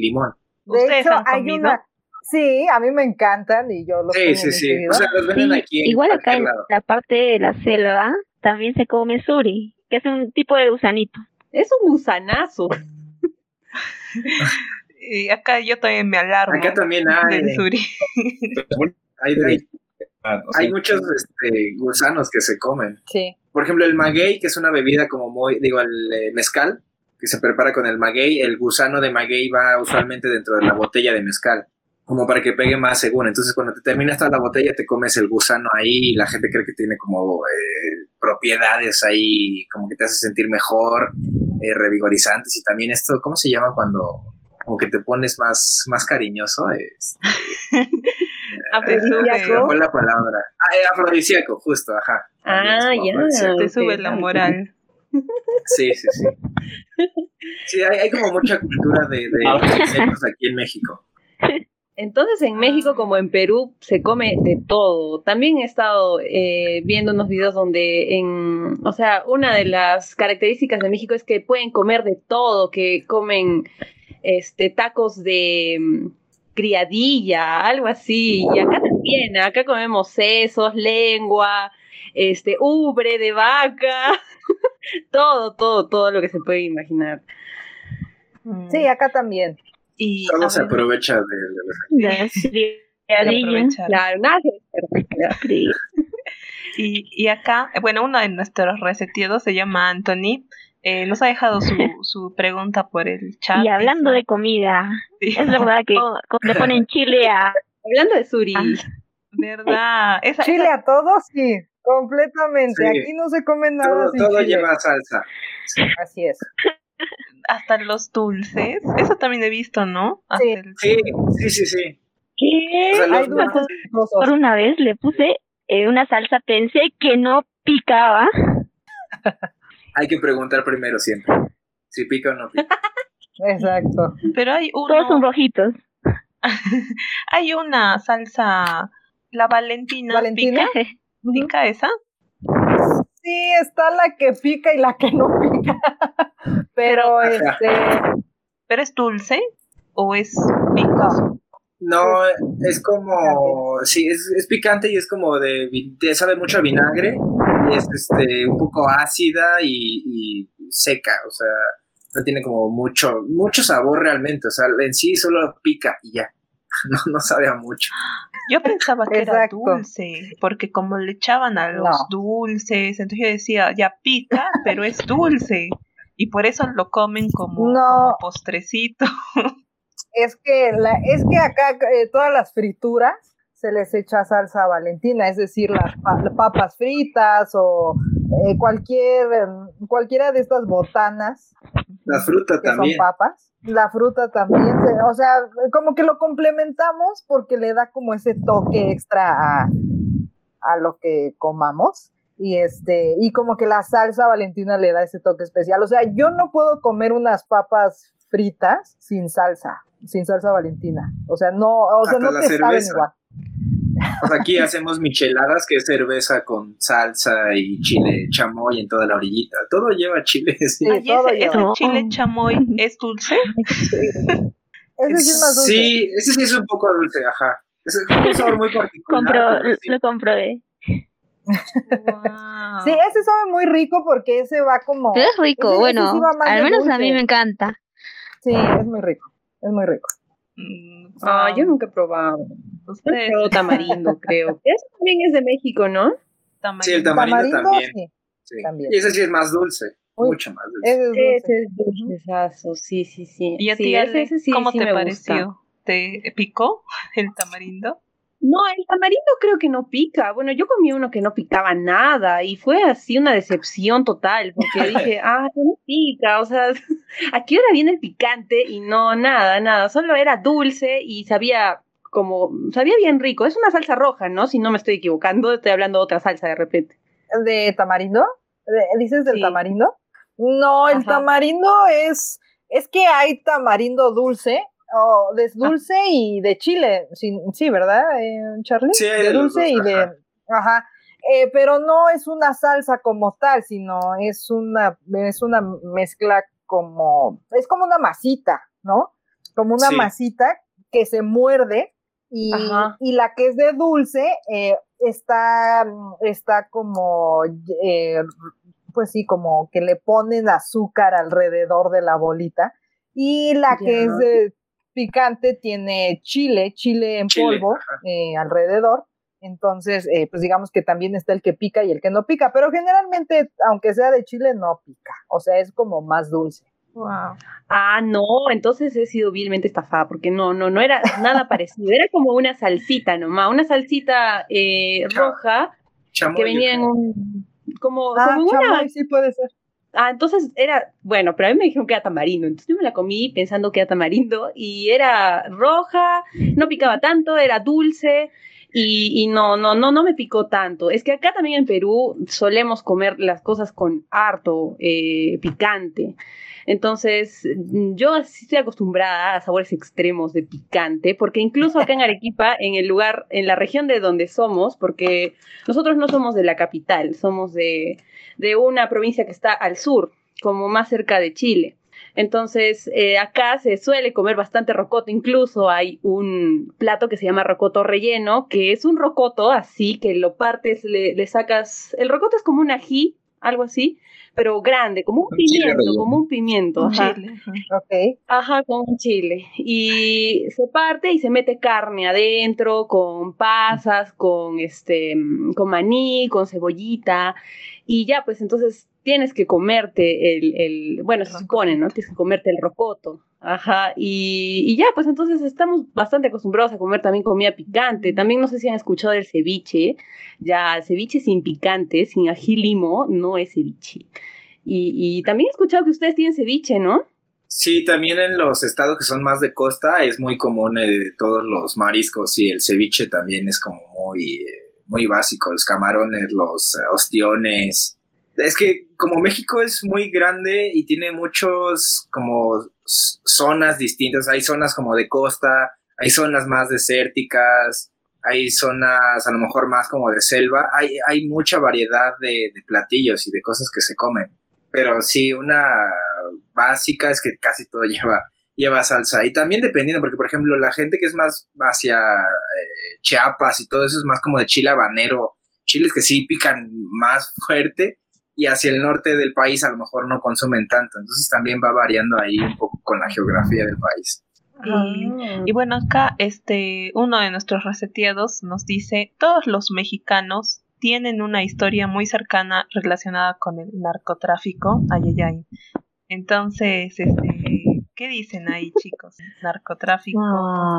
C: limón.
B: De
A: ¿Ustedes
B: hecho, hay
A: comido?
B: una. Sí, a mí me encantan y yo los
C: Sí, sí, sí. O sea, los venden
F: Sí,
C: aquí en
F: igual acá en
C: lado.
F: la parte de la selva también se come suri, que es un tipo de gusanito.
D: Es un gusanazo.
A: y acá yo también me alarmo.
C: Acá también hay.
A: del suri.
C: Hay, hay- hay muchos este, gusanos que se comen.
B: Sí.
C: Por ejemplo, el maguey, que es una bebida como muy, digo, el eh, mezcal, que se prepara con el maguey, el gusano de maguey va usualmente dentro de la botella de mezcal, como para que pegue más según. Entonces, cuando te terminas toda la botella, te comes el gusano ahí y la gente cree que tiene como eh, propiedades ahí, como que te hace sentir mejor, eh, revigorizantes. Y también esto, ¿cómo se llama cuando como que te pones más, más cariñoso? Este,
A: Te sube,
C: se me fue la palabra. Ah, eh, afrodisíaco, justo, ajá.
D: Ah, ya.
C: afrodisíaco.
A: te sube la moral.
C: Sí, sí, sí. Sí, hay, hay como mucha cultura de, de insectos aquí en México.
D: Entonces en México como en Perú se come de todo. También he estado eh, viendo unos videos donde en, o sea, una de las características de México es que pueden comer de todo, que comen este tacos de criadilla, algo así. Y acá también, acá comemos sesos, lengua, este ubre de vaca, todo, todo, todo lo que se puede imaginar.
A: Mm.
B: Sí, acá también.
A: y
C: Todo se aprovecha de, de
A: de.
D: Claro.
A: Y, y acá, bueno, uno de nuestros reseteados se llama Anthony. Eh, nos ha dejado su, su pregunta por el chat.
F: Y hablando de comida,
A: Sí,
F: es verdad que le ponen chile a...
D: Hablando de Suri,
F: Ah.
A: ¿Verdad? Esa,
B: Chile
A: esa-
B: a todos, sí, completamente.
C: Sí.
B: Aquí no se come nada
C: todo,
B: sin
C: todo
B: chile.
C: lleva salsa.
B: Así es.
A: hasta los dulces. Eso también he visto, ¿no? Hasta
B: Sí.
A: el-
C: Sí, sí, sí, sí.
F: ¿Qué?
C: O sea,
B: Hay
C: los-
B: dulces
F: Por una vez le puse eh, una salsa, pensé que no picaba.
C: Hay que preguntar primero siempre. Si pica o no pica.
B: Exacto.
A: Pero hay
F: Todos son
A: uno,
F: rojitos.
A: hay una salsa, la Valentina.
B: ¿Valentina?
A: ¿Pica? ¿Pica esa?
B: Sí, está la que pica y la que no pica. Pero este,
A: ¿Pero es dulce o es picoso?
C: No, es como. Sí, es, es picante y es como de. te sabe mucho a vinagre. Es este, un poco ácida y, y seca. O sea, no tiene como mucho, mucho sabor realmente. O sea, en sí solo pica y ya. No, no sabe a mucho.
A: Yo pensaba que
B: Exacto.
A: era dulce, porque como le echaban a los
B: No.
A: dulces, entonces yo decía, ya pica, pero es dulce. Y por eso lo comen como,
B: No.
A: como postrecito.
B: es que la, es que acá eh, todas las frituras se les echa salsa valentina, es decir, las pa- papas fritas o eh, cualquier em, cualquiera de estas botanas
C: La fruta
B: que
C: también.
B: son papas. La fruta también, o sea, como que lo complementamos porque le da como ese toque extra a, a lo que comamos. Y este, y como que la salsa valentina le da ese toque especial. O sea, yo no puedo comer unas papas fritas sin salsa, sin salsa valentina. O sea, no, o sea,
C: Hasta
B: no te saben igual.
C: Pues aquí hacemos micheladas, que es cerveza con salsa y chile chamoy en toda la orillita. Todo lleva chile. sí.
B: Sí,
A: Ay,
B: todo
A: ese,
B: lleva.
A: ese chile chamoy es dulce.
B: Ese sí es más dulce.
C: Sí, ese sí es un poco dulce, ajá. Es un sabor muy particular.
F: Compro,
C: pero sí.
F: lo comprobé.
A: Wow.
B: Sí, ese sabe muy rico porque ese va como.
F: Pero es rico,
B: ese-
F: bueno, al menos a mí me encanta.
B: Sí, es muy rico. Es muy rico.
A: Mm,
D: Ah,
A: wow.
D: yo nunca he probado.
A: Ustedes,
D: Pero tamarindo, creo. Eso también es de México, ¿no?
C: Sí, el
A: tamarindo.
C: tamarindo, también.
B: sí.
C: Sí.
B: también.
C: Y ese sí es más dulce,
B: Uy,
C: mucho más dulce.
B: Ese es dulce.
D: Ese es dulcezazo, sí, sí, sí.
A: ¿Y a
D: Sí,
A: ti,
D: ese-
A: Ale,
D: ese sí-
A: cómo
D: sí
A: te
D: me
A: pareció?
D: gusta.
A: ¿Te picó el tamarindo?
D: No, el tamarindo creo que no pica. Bueno, yo comí uno que no picaba nada y fue así una decepción total porque dije, ah, no pica, o sea, ¿a qué hora viene el picante? Y no, nada, nada, solo era dulce y sabía como, sabía bien rico. Es una salsa roja, ¿no? Si no me estoy equivocando, estoy hablando de otra salsa de repente.
B: ¿De tamarindo? ¿De- ¿Dices del
D: Sí.
B: tamarindo? No, el
A: Ajá.
B: tamarindo es. Es que hay tamarindo dulce, o de dulce y de chile. Sí, sí ¿verdad, eh, Charlie?
C: Sí,
B: de dulce
C: dos,
B: y de.
C: ajá.
B: Ajá. Eh, pero no es una salsa como tal, sino es una, es una mezcla como. Es como una masita, ¿no? Como una
C: Sí.
B: masita que se muerde y, la que es de dulce eh, está, está como eh, pues sí, como que le ponen azúcar alrededor de la bolita. Y la que es de picante tiene chile, chile en polvo eh, alrededor. Entonces, eh, pues digamos que también está el que pica y el que no pica, pero generalmente, aunque sea de chile, no pica. O sea, es como más dulce.
D: Wow. Ah, no, entonces he sido vilmente estafada, porque no, no, no era nada parecido. Era como una salsita nomás, una salsita eh, roja que venía en un. Como,
B: ah,
D: como
B: una. sí puede ser.
D: Ah, entonces era, bueno, pero a mí me dijeron que era tamarindo, entonces yo me la comí pensando que era tamarindo y era roja, no picaba tanto, era dulce y, y, no, no, no, no me picó tanto. Es que acá también en Perú solemos comer las cosas con harto eh, picante. Entonces, yo sí estoy acostumbrada a sabores extremos de picante, porque incluso acá en Arequipa, en el lugar, en la región de donde somos, porque nosotros no somos de la capital, somos de, de una provincia que está al sur, como más cerca de Chile. Entonces, eh, acá se suele comer bastante rocoto. Incluso hay un plato que se llama rocoto relleno, que es un rocoto así, que lo partes, le, le sacas. El rocoto es como un ají, algo así, pero grande, como un, pimiento, como un pimiento. ajá.
B: Chile. Okay.
D: Ajá, como un chile. Y se parte y se mete carne adentro, con pasas, con este, con maní, con cebollita. Y ya, pues entonces tienes que comerte el, el bueno, se supone, ¿no? Tienes que comerte el rocoto. Ajá, y, y, ya, pues entonces estamos bastante acostumbrados a comer también comida picante. También no sé si han escuchado el ceviche. Ya, el ceviche sin picante, sin ají limo, no es ceviche. Y, y también he escuchado que ustedes tienen ceviche, ¿no?
C: Sí, también en los estados que son más de costa es muy común eh, todos los mariscos y el ceviche también es como muy, eh, muy básico. Los camarones, los eh, ostiones, es que como México es muy grande y tiene muchos como zonas distintas, hay zonas como de costa, hay zonas más desérticas, hay zonas a lo mejor más como de selva, hay, hay mucha variedad de, platillos y de cosas que se comen. Pero sí, una básica es que casi todo lleva, lleva salsa. Y también dependiendo, porque por ejemplo la gente que es más hacia eh, Chiapas y todo eso es más como de chile habanero, chiles que sí pican más fuerte y hacia el norte del país a lo mejor no consumen tanto. Entonces también va variando ahí un poco con la geografía del país.
A: Y, bueno, acá este uno de nuestros reseteados nos dice, todos los mexicanos tienen una historia muy cercana relacionada con el narcotráfico. Ay, Entonces, este, ¿qué dicen ahí, chicos? Narcotráfico.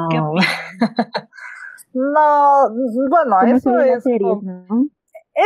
A: ¿Qué
B: no, bueno, eso es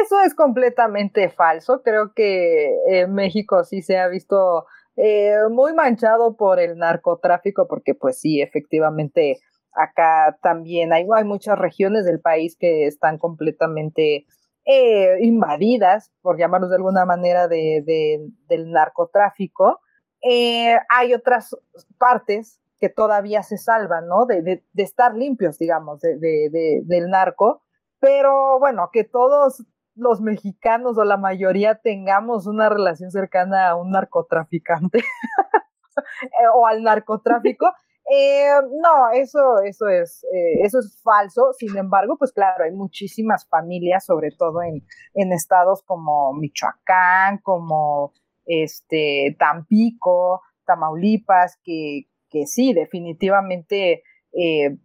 B: eso es completamente falso. Creo que eh, México sí se ha visto eh, muy manchado por el narcotráfico, porque pues sí, efectivamente acá también hay, hay muchas regiones del país que están completamente eh, invadidas, por llamarlos de alguna manera, de, del narcotráfico. hay otras partes que todavía se salvan, ¿no? De, de estar limpios, digamos, del narco. Pero bueno, que todos los mexicanos o la mayoría tengamos una relación cercana a un narcotraficante eh, o al narcotráfico. Eh, no, eso, eso es, eh, eso es falso. Sin embargo, pues claro, hay muchísimas familias, sobre todo en, en estados como Michoacán, como este Tampico, Tamaulipas, que, que sí, definitivamente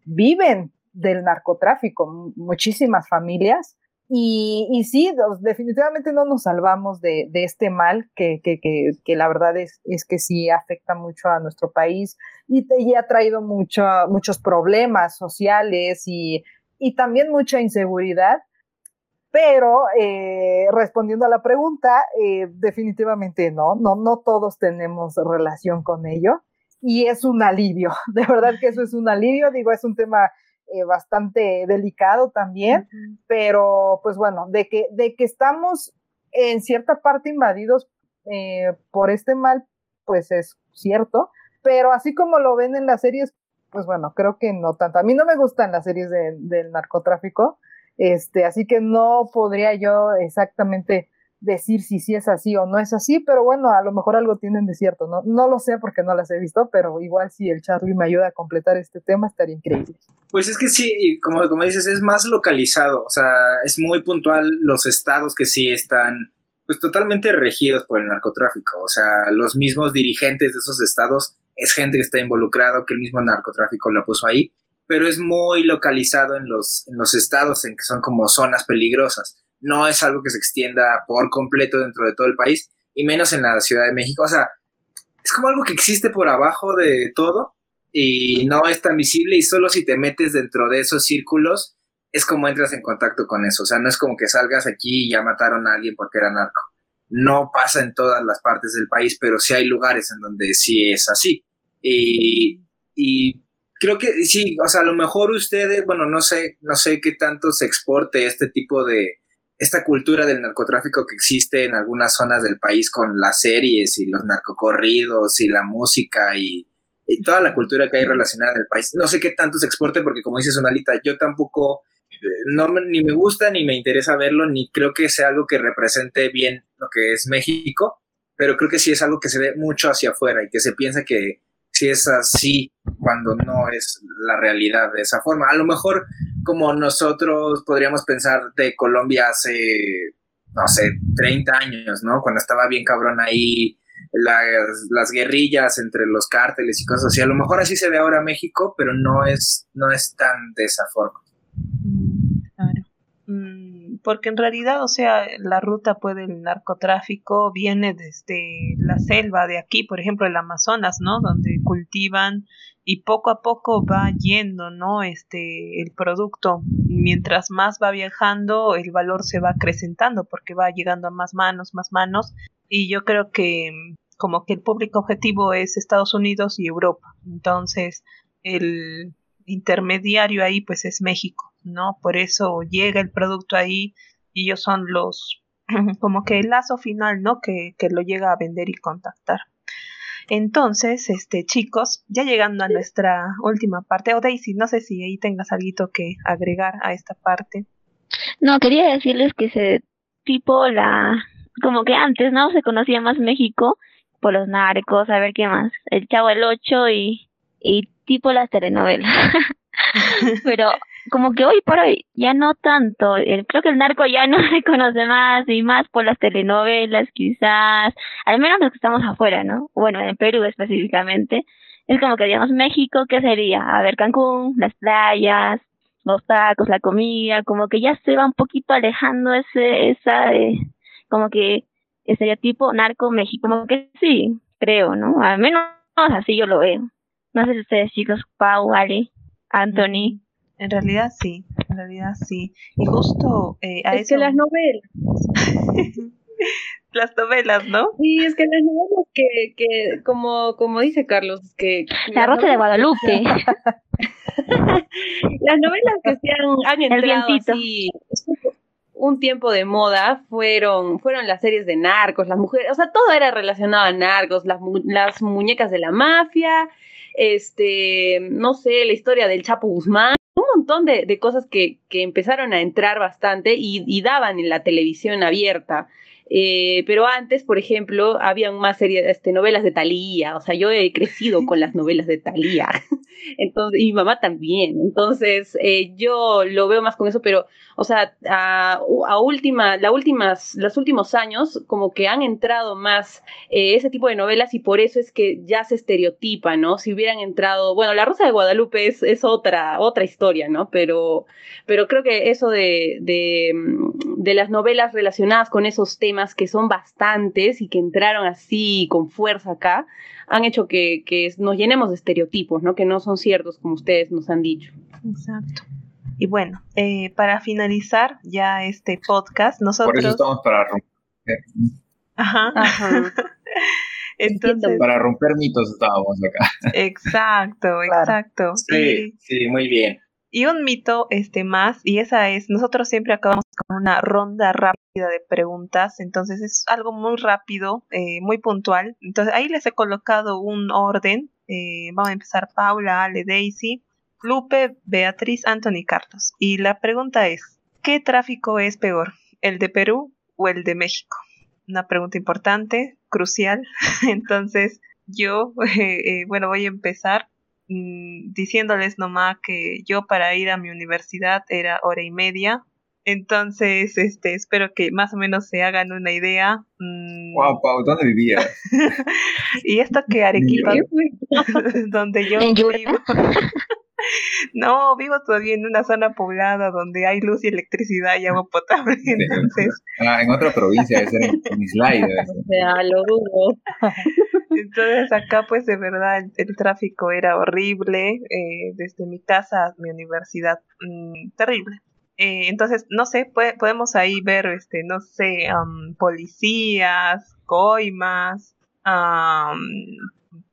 B: viven del narcotráfico, muchísimas familias. Y, y sí, definitivamente no nos salvamos de, este mal que, la verdad es, que sí afecta mucho a nuestro país y, ha traído mucho, muchos problemas sociales y, también mucha inseguridad. Pero eh, respondiendo a la pregunta, eh, definitivamente no, no todos tenemos relación con ello y es un alivio, de verdad que eso es un alivio, digo, es un tema eh, bastante delicado también, pero pues bueno, de que, de que estamos en cierta parte invadidos eh, por este mal, pues es cierto, pero así como lo ven en las series, pues bueno, creo que no tanto. A mí no me gustan las series de, del narcotráfico, este, así que no podría yo exactamente decir si sí es así o no es así, pero bueno, a lo mejor algo tienen de cierto, ¿no? No lo sé porque no las he visto, pero igual si el Charlie me ayuda a completar este tema estaría increíble.
C: Pues es que sí, como, como dices, es más localizado, o sea, es muy puntual los estados que sí están pues totalmente regidos por el narcotráfico. O sea, los mismos dirigentes de esos estados es gente que está involucrado, que el mismo narcotráfico lo puso ahí, pero es muy localizado en los, en los estados en que son como zonas peligrosas. No es algo que se extienda por completo dentro de todo el país, y menos en la Ciudad de México. O sea, es como algo que existe por abajo de todo y no es tan visible y solo si te metes dentro de esos círculos es como entras en contacto con eso. O sea, no es como que salgas aquí y ya mataron a alguien porque era narco. No pasa en todas las partes del país, pero sí hay lugares en donde sí es así. Y, y creo que sí, o sea, a lo mejor ustedes, bueno, no sé, no sé qué tanto se exporte este tipo de, esta cultura del narcotráfico que existe en algunas zonas del país con las series y los narcocorridos y la música y, toda la cultura que hay relacionada en el país. No sé qué tanto se exporte porque como dice Sonalita, yo tampoco no ni me gusta ni me interesa verlo, ni creo que sea algo que represente bien lo que es México, pero creo que sí es algo que se ve mucho hacia afuera y que se piensa que si es así cuando no es la realidad de esa forma. A lo mejor como nosotros podríamos pensar de Colombia hace, no sé, 30 años, ¿no? Cuando estaba bien cabrón ahí las, las guerrillas entre los cárteles y cosas así. A lo mejor así se ve ahora México, pero no es, no es tan de esa forma.
A: Mm, porque en realidad, o sea, la ruta puede el narcotráfico viene desde la selva de aquí, por ejemplo, el Amazonas, ¿no? Donde cultivan y poco a poco va yendo, ¿no? Este, el producto, mientras más va viajando, el valor se va acrecentando porque va llegando a más manos, más manos. Y yo creo que como que el público objetivo es Estados Unidos y Europa. Entonces, el intermediario ahí pues es México, ¿no? Por eso llega el producto ahí y ellos son los, como que el lazo final, ¿no? Que, que lo llega a vender y contactar. Entonces, este, chicos, ya llegando a nuestra última parte, o Daisy, no sé si ahí tengas algo que agregar a esta parte.
F: No, quería decirles que se tipo la, como que antes, ¿no? Se conocía más México por los narcos, a ver qué más, el Chavo el Ocho y, y tipo las telenovelas. Pero como que hoy por hoy ya no tanto, creo que el narco ya no se conoce más y más por las telenovelas quizás, al menos los que estamos afuera, ¿no? Bueno, en Perú específicamente, es como que digamos México, ¿qué sería? A ver, Cancún, las playas, los tacos, la comida, como que ya se va un poquito alejando ese, esa, eh, como que estereotipo narco México, como que sí, creo, ¿no? Al menos así yo lo veo. No sé si ustedes chicos, Pau, Ale, Anthony.
A: En realidad sí, en realidad sí. Y justo eh, a
D: es
A: eso...
D: que las novelas.
A: las novelas, ¿no?
D: Sí, es que las novelas que, que como, como dice Carlos, que...
F: La Rosa de Guadalupe.
D: las novelas que se han, han entrado así un tiempo de moda fueron, fueron las series de narcos, las mujeres, o sea, todo era relacionado a narcos, las, las muñecas de la mafia, este, no sé, la historia del Chapo Guzmán, un montón de, de cosas que, que, empezaron a entrar bastante y, y daban en la televisión abierta. Eh, pero antes, por ejemplo, había más series, este, novelas de Thalía, o sea, yo he crecido con las novelas de Thalía, entonces, y mi mamá también, entonces eh, yo lo veo más con eso, pero, o sea, a, última, la últimas, los últimos años, como que han entrado más eh, ese tipo de novelas y por eso es que ya se estereotipa, ¿no? Si hubieran entrado, bueno, La Rosa de Guadalupe es, otra, otra historia, ¿no? Pero, pero creo que eso de, de las novelas relacionadas con esos temas, que son bastantes y que entraron así con fuerza acá, han hecho que, que nos llenemos de estereotipos, ¿no? Que no son ciertos como ustedes nos han dicho.
A: Exacto. Y bueno, eh, para finalizar ya este podcast, nosotros...
G: Por eso estamos para romper.
A: Ajá. Ajá. Entonces,
G: para romper mitos estábamos acá.
A: Exacto, exacto.
C: Sí, sí, muy bien.
A: Y un mito este más, y esa es, nosotros siempre acabamos con una ronda rápida de preguntas, entonces es algo muy rápido, eh, muy puntual. Entonces ahí les he colocado un orden. Eh, vamos a empezar Paula, Ale, Daisy, Lupe, Beatriz, Anthony, Carlos. Y la pregunta es, ¿qué tráfico es peor? ¿El de Perú o el de México? Una pregunta importante, crucial. entonces yo, eh, bueno, voy a empezar diciéndoles nomás que yo para ir a mi universidad era hora y media Entonces, este, espero que más o menos se hagan una idea.
G: Wow, mm. Pau, ¿dónde vivías?
A: y esto que Arequipa, donde yo vivo. No, vivo todavía en una zona poblada donde hay luz y electricidad y agua potable. Entonces.
G: Ah, en otra provincia, es en Islay.
D: O sea, lo dudo.
A: Entonces acá pues de verdad el, tráfico era horrible, eh, desde mi casa a mi universidad, mm, terrible. Eh, entonces, no sé, podemos ahí ver, este, no sé, policías, coimas,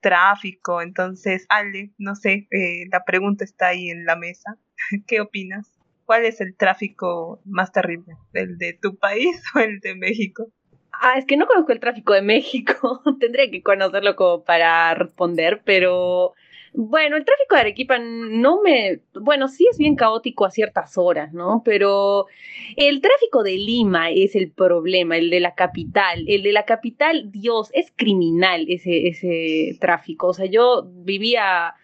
A: tráfico. Entonces, Ale, no sé, eh, la pregunta está ahí en la mesa. ¿Qué opinas? ¿Cuál es el tráfico más terrible? ¿El de tu país o el de México?
D: Ah, es que no conozco el tráfico de México. Tendré que conocerlo como para responder, pero bueno, el tráfico de Arequipa no me, bueno, sí es bien caótico a ciertas horas, ¿no? Pero el tráfico de Lima es el problema, el de la capital. El de la capital, Dios, es criminal ese, ese tráfico. O sea, yo vivía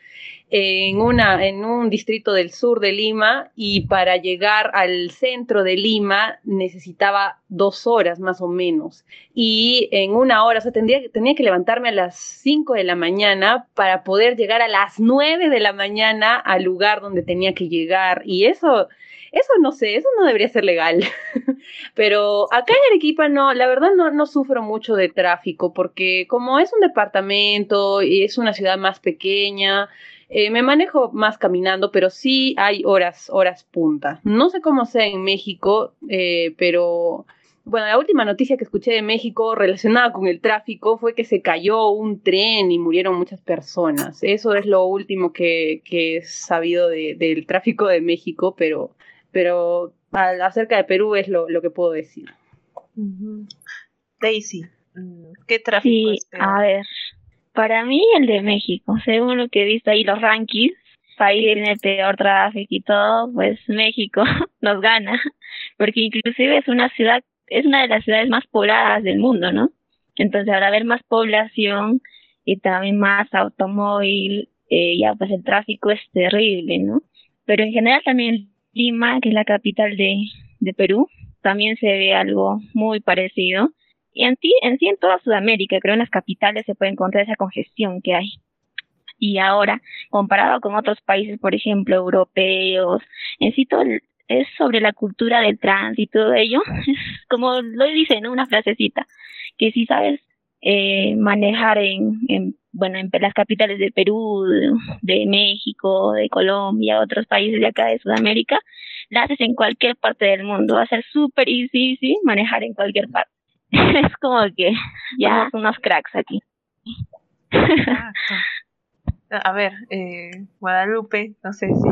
D: en, una, en un distrito del sur de Lima y para llegar al centro de Lima necesitaba dos horas más o menos. Y en una hora, o sea, tendría, tenía que levantarme a las 5 de la mañana para poder llegar a las 9 de la mañana al lugar donde tenía que llegar. Y eso, eso no sé, eso no debería ser legal. Pero acá en Arequipa no, la verdad no, no sufro mucho de tráfico porque como es un departamento y es una ciudad más pequeña, eh, me manejo más caminando, pero sí hay horas, horas punta. No sé cómo sea en México, eh, pero bueno, la última noticia que escuché de México relacionada con el tráfico fue que se cayó un tren y murieron muchas personas. Eso es lo último que, que he sabido del tráfico de México, pero, pero acerca de Perú es lo, lo que puedo decir.
A: Daisy, mm, ¿qué tráfico
F: sí, A ver, para mí el de México, según lo que he visto ahí los rankings, país tiene peor tráfico y todo, pues México nos gana, porque inclusive es una ciudad, es una de las ciudades más pobladas del mundo, ¿no? Entonces al haber más población y también más automóvil, eh, ya pues el tráfico es terrible, ¿no? Pero en general también Lima, que es la capital de, de Perú, también se ve algo muy parecido y en, ti, en sí, en toda Sudamérica, creo en las capitales se puede encontrar esa congestión que hay. Y ahora, comparado con otros países, por ejemplo, europeos, en sí todo es sobre la cultura del tránsito todo ello. Como lo dice una frasecita, que si sabes eh, manejar en, en, bueno, en las capitales de Perú, de, México, de Colombia, otros países de acá de Sudamérica, la haces en cualquier parte del mundo. Va a ser súper easy, easy manejar en cualquier parte. es como que ya son unos cracks aquí.
A: A ver, eh, Guadalupe, no sé si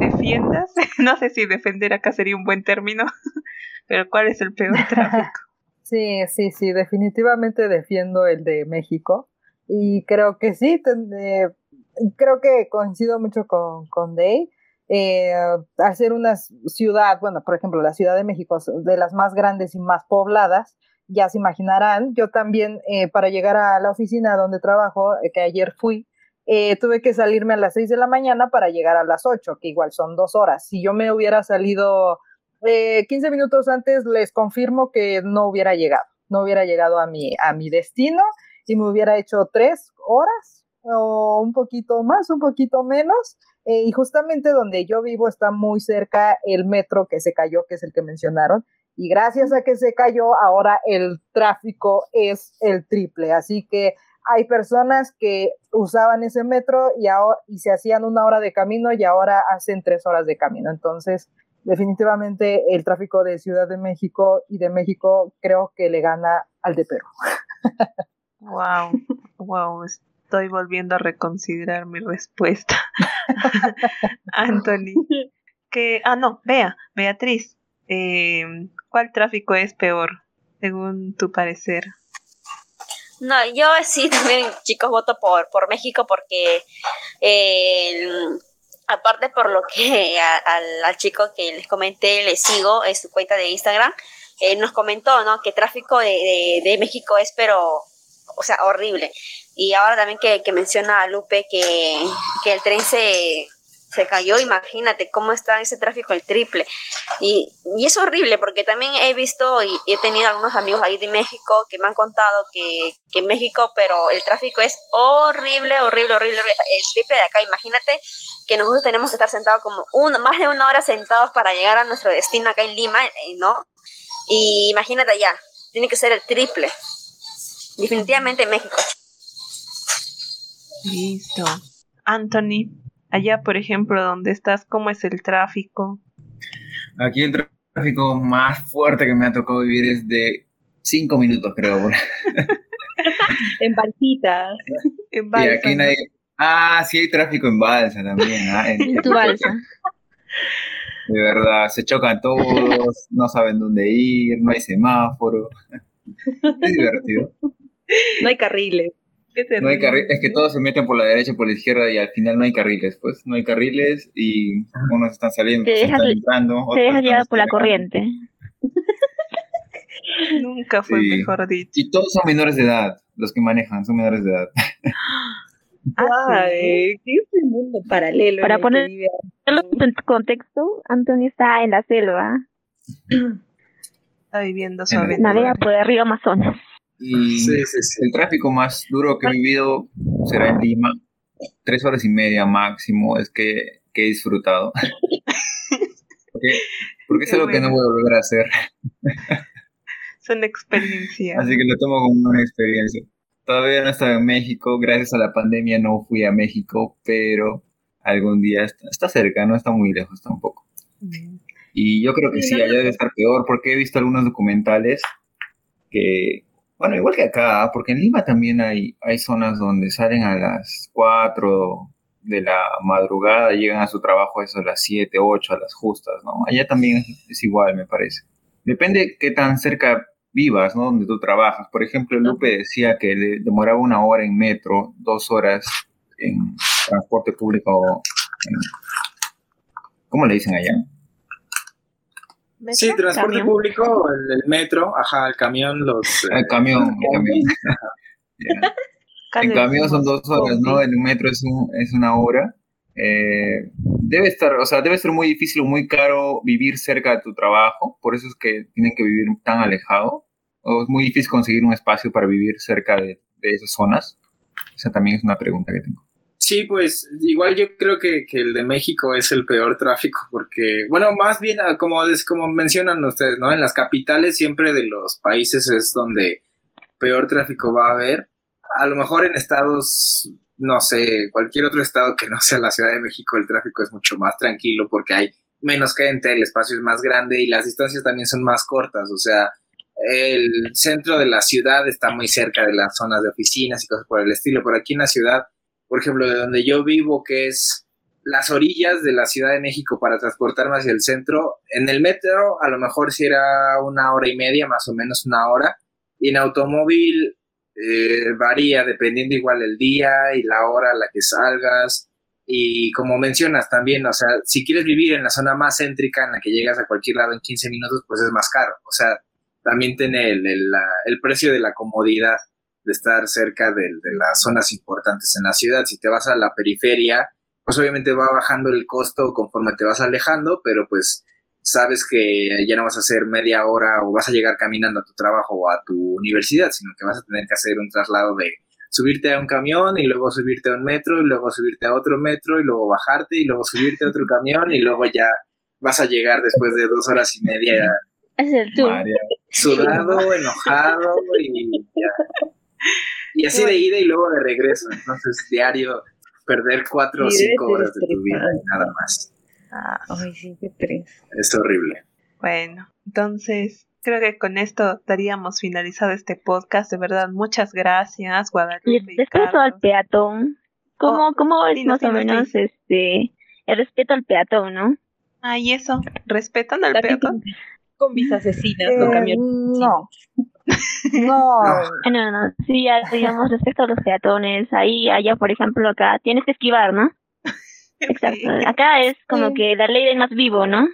A: defiendas, no sé si defender acá sería un buen término, pero ¿cuál es el peor tráfico?
B: Sí, sí, sí, definitivamente defiendo el de México y creo que sí, eh, creo que coincido mucho con, con Day. Eh, hacer una ciudad, bueno, por ejemplo, la Ciudad de México, de las más grandes y más pobladas, ya se imaginarán, yo también eh, para llegar a la oficina donde trabajo, eh, que ayer fui, eh, tuve que salirme a las 6 de la mañana para llegar a las 8, que igual son dos horas. Si yo me hubiera salido 15 minutos antes, les confirmo que no hubiera llegado, no hubiera llegado a mi, a mi destino y me hubiera hecho tres horas o un poquito más, un poquito menos. y justamente donde yo vivo está muy cerca el metro que se cayó, que es el que mencionaron, y gracias a que se cayó, ahora el tráfico es el triple. Así que hay personas que usaban ese metro y se hacían una hora de camino y ahora hacen tres horas de camino. Entonces, definitivamente el tráfico de Ciudad de México y de México creo que le gana al de Perú.
A: Wow, wow, estoy volviendo a reconsiderar mi respuesta. Anthony, que, ah, no, vea, Beatriz, eh, ¿Cuál tráfico es peor, según tu parecer?
E: No, yo sí también, chicos, voto por, por México porque aparte por lo que al, chico que les comenté, le sigo en su cuenta de Instagram, nos comentó, ¿no? Que tráfico de, México es, pero, o sea, horrible. Y ahora también que, que menciona a Lupe que, que el tren se, se cayó, imagínate cómo está ese tráfico el triple. Y, y es horrible porque también he visto y, he tenido algunos amigos ahí de México que me han contado que, que en México, pero el tráfico es horrible, horrible, horrible, el triple de acá, imagínate que nosotros tenemos que estar sentados como una, más de una hora sentados para llegar a nuestro destino acá en Lima, eh, ¿no? Y imagínate allá, tiene que ser el triple. Definitivamente México.
A: Listo. Anthony, allá por ejemplo, donde estás, ¿cómo es el tráfico?
G: Aquí el tráfico más fuerte que me ha tocado vivir es de cinco minutos, creo.
D: en balsitas.
A: En balsa,
G: y aquí nadie... Ah, sí hay tráfico en balsa también. ¿ah?
F: En, tu balsa.
G: De verdad, se chocan todos, no saben dónde ir, no hay semáforo. Es divertido.
D: No hay carriles.
G: No hay carriles, es que todos se meten por la derecha y por la izquierda y al final no hay carriles, pues no hay carriles y unos están saliendo,
F: te
G: están entrando.
F: Te dejas llevar por la corriente.
A: Nunca fue mejor dicho.
G: Y todos son menores de edad, los que manejan son menores de edad.
D: Ah, ¿qué es el mundo paralelo?
F: Para ponerlo en contexto, Antonio está en la selva.
A: Está viviendo su
F: Navega por el río Amazonas.
G: Y el tráfico más duro que he vivido será en Lima. Tres horas y media máximo es que, que he disfrutado. porque, porque es algo que no voy a volver a hacer.
A: Son experiencias.
G: Así que lo tomo como una experiencia. Todavía no estaba en México, gracias a la pandemia no fui a México, pero algún día está, cerca, no está muy lejos tampoco. Mm. Y yo creo que sí, allá debe estar peor, porque he visto algunos documentales que, bueno, igual que acá, porque en Lima también hay, hay zonas donde salen a las 4 de la madrugada, llegan a su trabajo eso a las 7, 8, a las justas, ¿no? Allá también es, igual, me parece. Depende qué tan cerca vivas, ¿no? Donde tú trabajas. Por ejemplo, Lupe decía que le demoraba una hora en metro, dos horas en transporte público. ¿Cómo le dicen allá?
C: Sí, transporte público, el, metro, ajá, el camión, los...
G: El camión, el camión. En camión son dos horas, ¿no? En el metro es, un, es una hora. Eh, debe estar, o sea, debe ser muy difícil o muy caro vivir cerca de tu trabajo, por eso es que tienen que vivir tan alejado, o es muy difícil conseguir un espacio para vivir cerca de, esas zonas. Esa también es una pregunta que tengo.
C: Sí, pues igual yo creo que, el de México es el peor tráfico porque, bueno, más bien ah, como, como mencionan ustedes, ¿no? En las capitales siempre de los países es donde peor tráfico va a haber. A lo mejor en estados no sé, cualquier otro estado que no sea la Ciudad de México, el tráfico es mucho más tranquilo porque hay menos gente, el espacio es más grande y las distancias también son más cortas. O sea, el centro de la ciudad está muy cerca de las zonas de oficinas y cosas por el estilo. Por aquí en la ciudad, por ejemplo, de donde yo vivo, que es las orillas de la Ciudad de México para transportarme hacia el centro, en el metro a lo mejor si era una hora y media, más o menos una hora, y en automóvil eh, varía dependiendo igual el día y la hora a la que salgas. Y como mencionas también, o sea, si quieres vivir en la zona más céntrica en la que llegas a cualquier lado en 15 minutos, pues es más caro. O sea, también tiene el, el, precio de la comodidad de estar cerca de, de, las zonas importantes en la ciudad. Si te vas a la periferia, pues obviamente va bajando el costo conforme te vas alejando, pero pues sabes que ya no vas a hacer media hora o vas a llegar caminando a tu trabajo o a tu universidad, sino que vas a tener que hacer un traslado de subirte a un camión y luego subirte a un metro y luego subirte a otro metro y luego bajarte y luego subirte a otro camión y luego ya vas a llegar después de dos horas y media
F: es el
C: sudado, enojado y ya. Y así de ida y luego de regreso. Entonces, diario, perder cuatro o cinco horas de tu vida y nada más.
D: Ah, ay, sí, qué tres.
C: Es horrible.
A: Bueno, entonces creo que con esto daríamos finalizado este podcast. De verdad, muchas gracias, Guadalupe.
F: Y respeto al peatón. ¿Cómo, oh, cómo es más o menos este el respeto al peatón, no?
A: Ah, y eso, respetan al peatón.
D: Con mis asesinas, con camiones.
B: No. No.
F: no, no, sí, digamos, respecto a los peatones, ahí, allá, por ejemplo, acá, tienes que esquivar, ¿no? Exacto. Acá es como que la ley del más vivo, ¿no?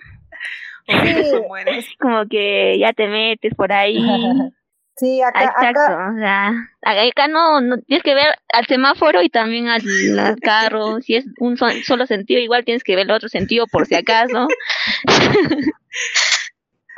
A: Es
F: como que ya te metes por ahí
B: Sí, acá,
F: Exacto,
B: acá,
F: o sea, acá no, no tienes que ver al semáforo y también al, al carro, si es un so- solo sentido, igual tienes que ver el otro sentido por si acaso.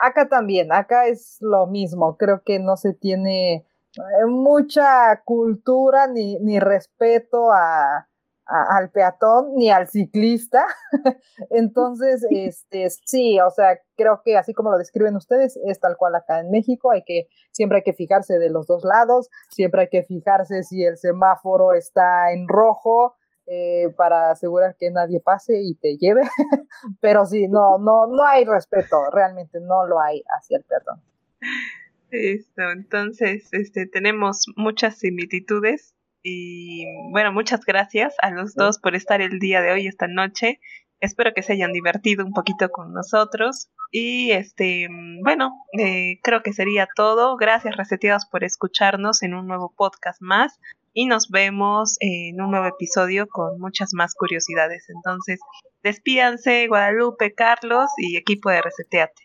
B: Acá también, acá es lo mismo. Creo que no se tiene eh, mucha cultura ni, ni respeto a, a- al peatón ni al ciclista. Entonces, este, sí, o sea, creo que así como lo describen ustedes, es tal cual acá en México. Hay que, siempre hay que fijarse de los dos lados, siempre hay que fijarse si el semáforo está en rojo. Eh, para asegurar que nadie pase y te lleve, pero sí, no, no, no hay respeto, realmente no lo hay hacia el peatón.
A: Listo, entonces este, tenemos muchas similitudes y bueno, muchas gracias a los dos por estar el día de hoy, esta noche. Espero que se hayan divertido un poquito con nosotros y este, bueno, eh, creo que sería todo. Gracias reseteados por escucharnos en un nuevo podcast más y nos vemos en un nuevo episodio con muchas más curiosidades. Entonces, despídanse Guadalupe, Carlos y equipo de Reseteate.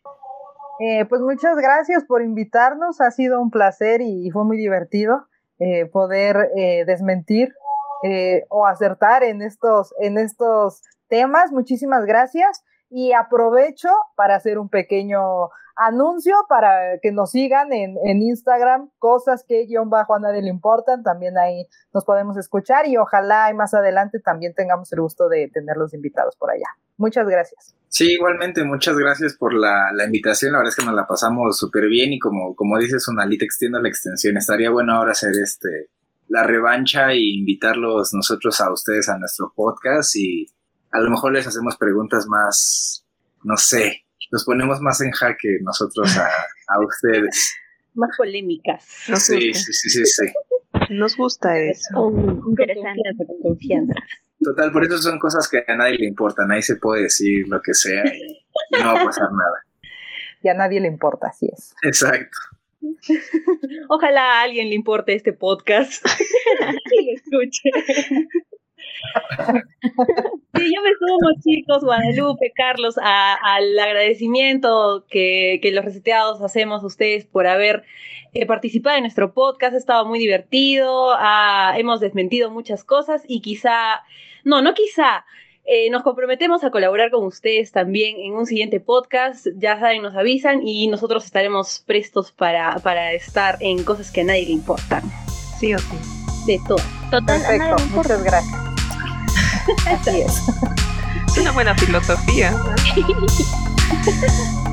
B: Eh, pues muchas gracias por invitarnos, ha sido un placer y, fue muy divertido eh, poder eh, desmentir o acertar en estos, en estos temas. Muchísimas gracias y aprovecho para hacer un pequeño anuncio para que nos sigan en, en Instagram, cosas que guion bajo a nadie le importan, también ahí nos podemos escuchar y ojalá y más adelante también tengamos el gusto de tenerlos invitados por allá. Muchas gracias.
C: Sí, igualmente, muchas gracias por la, la invitación. La verdad es que nos la pasamos súper bien y como, como dices, Sonalita, extiendo la extensión. Estaría bueno ahora hacer este la revancha e invitarlos nosotros a ustedes a nuestro podcast y a lo mejor les hacemos preguntas más, no sé, los ponemos más en jaque nosotros a, a ustedes.
D: Más polémicas.
A: Nos
C: Sí,
A: gusta.
C: sí, sí, sí, sí.
A: Nos gusta eso.
F: Interesante.
D: confianza, con confianza.
C: Total, por eso son cosas que a nadie le importan. Ahí se puede decir lo que sea y no va a pasar nada.
B: Y a nadie le importa, así es.
C: Exacto.
D: Ojalá a alguien le importe este podcast y lo escuche. Sí, yo me sumo, chicos, Guadalupe, Carlos, a- al agradecimiento que, que los reseteados hacemos a ustedes por haber eh, participado en nuestro podcast. Ha estado muy divertido, ah, hemos desmentido muchas cosas y quizá, no, no quizá, eh, nos comprometemos a colaborar con ustedes también en un siguiente podcast. Ya saben, nos avisan y nosotros estaremos prestos para, para estar en cosas que a nadie le importan.
A: Sí o sí.
D: De todo.
F: Total,
B: Perfecto, muchas gracias. Así es.
A: Es una buena filosofía.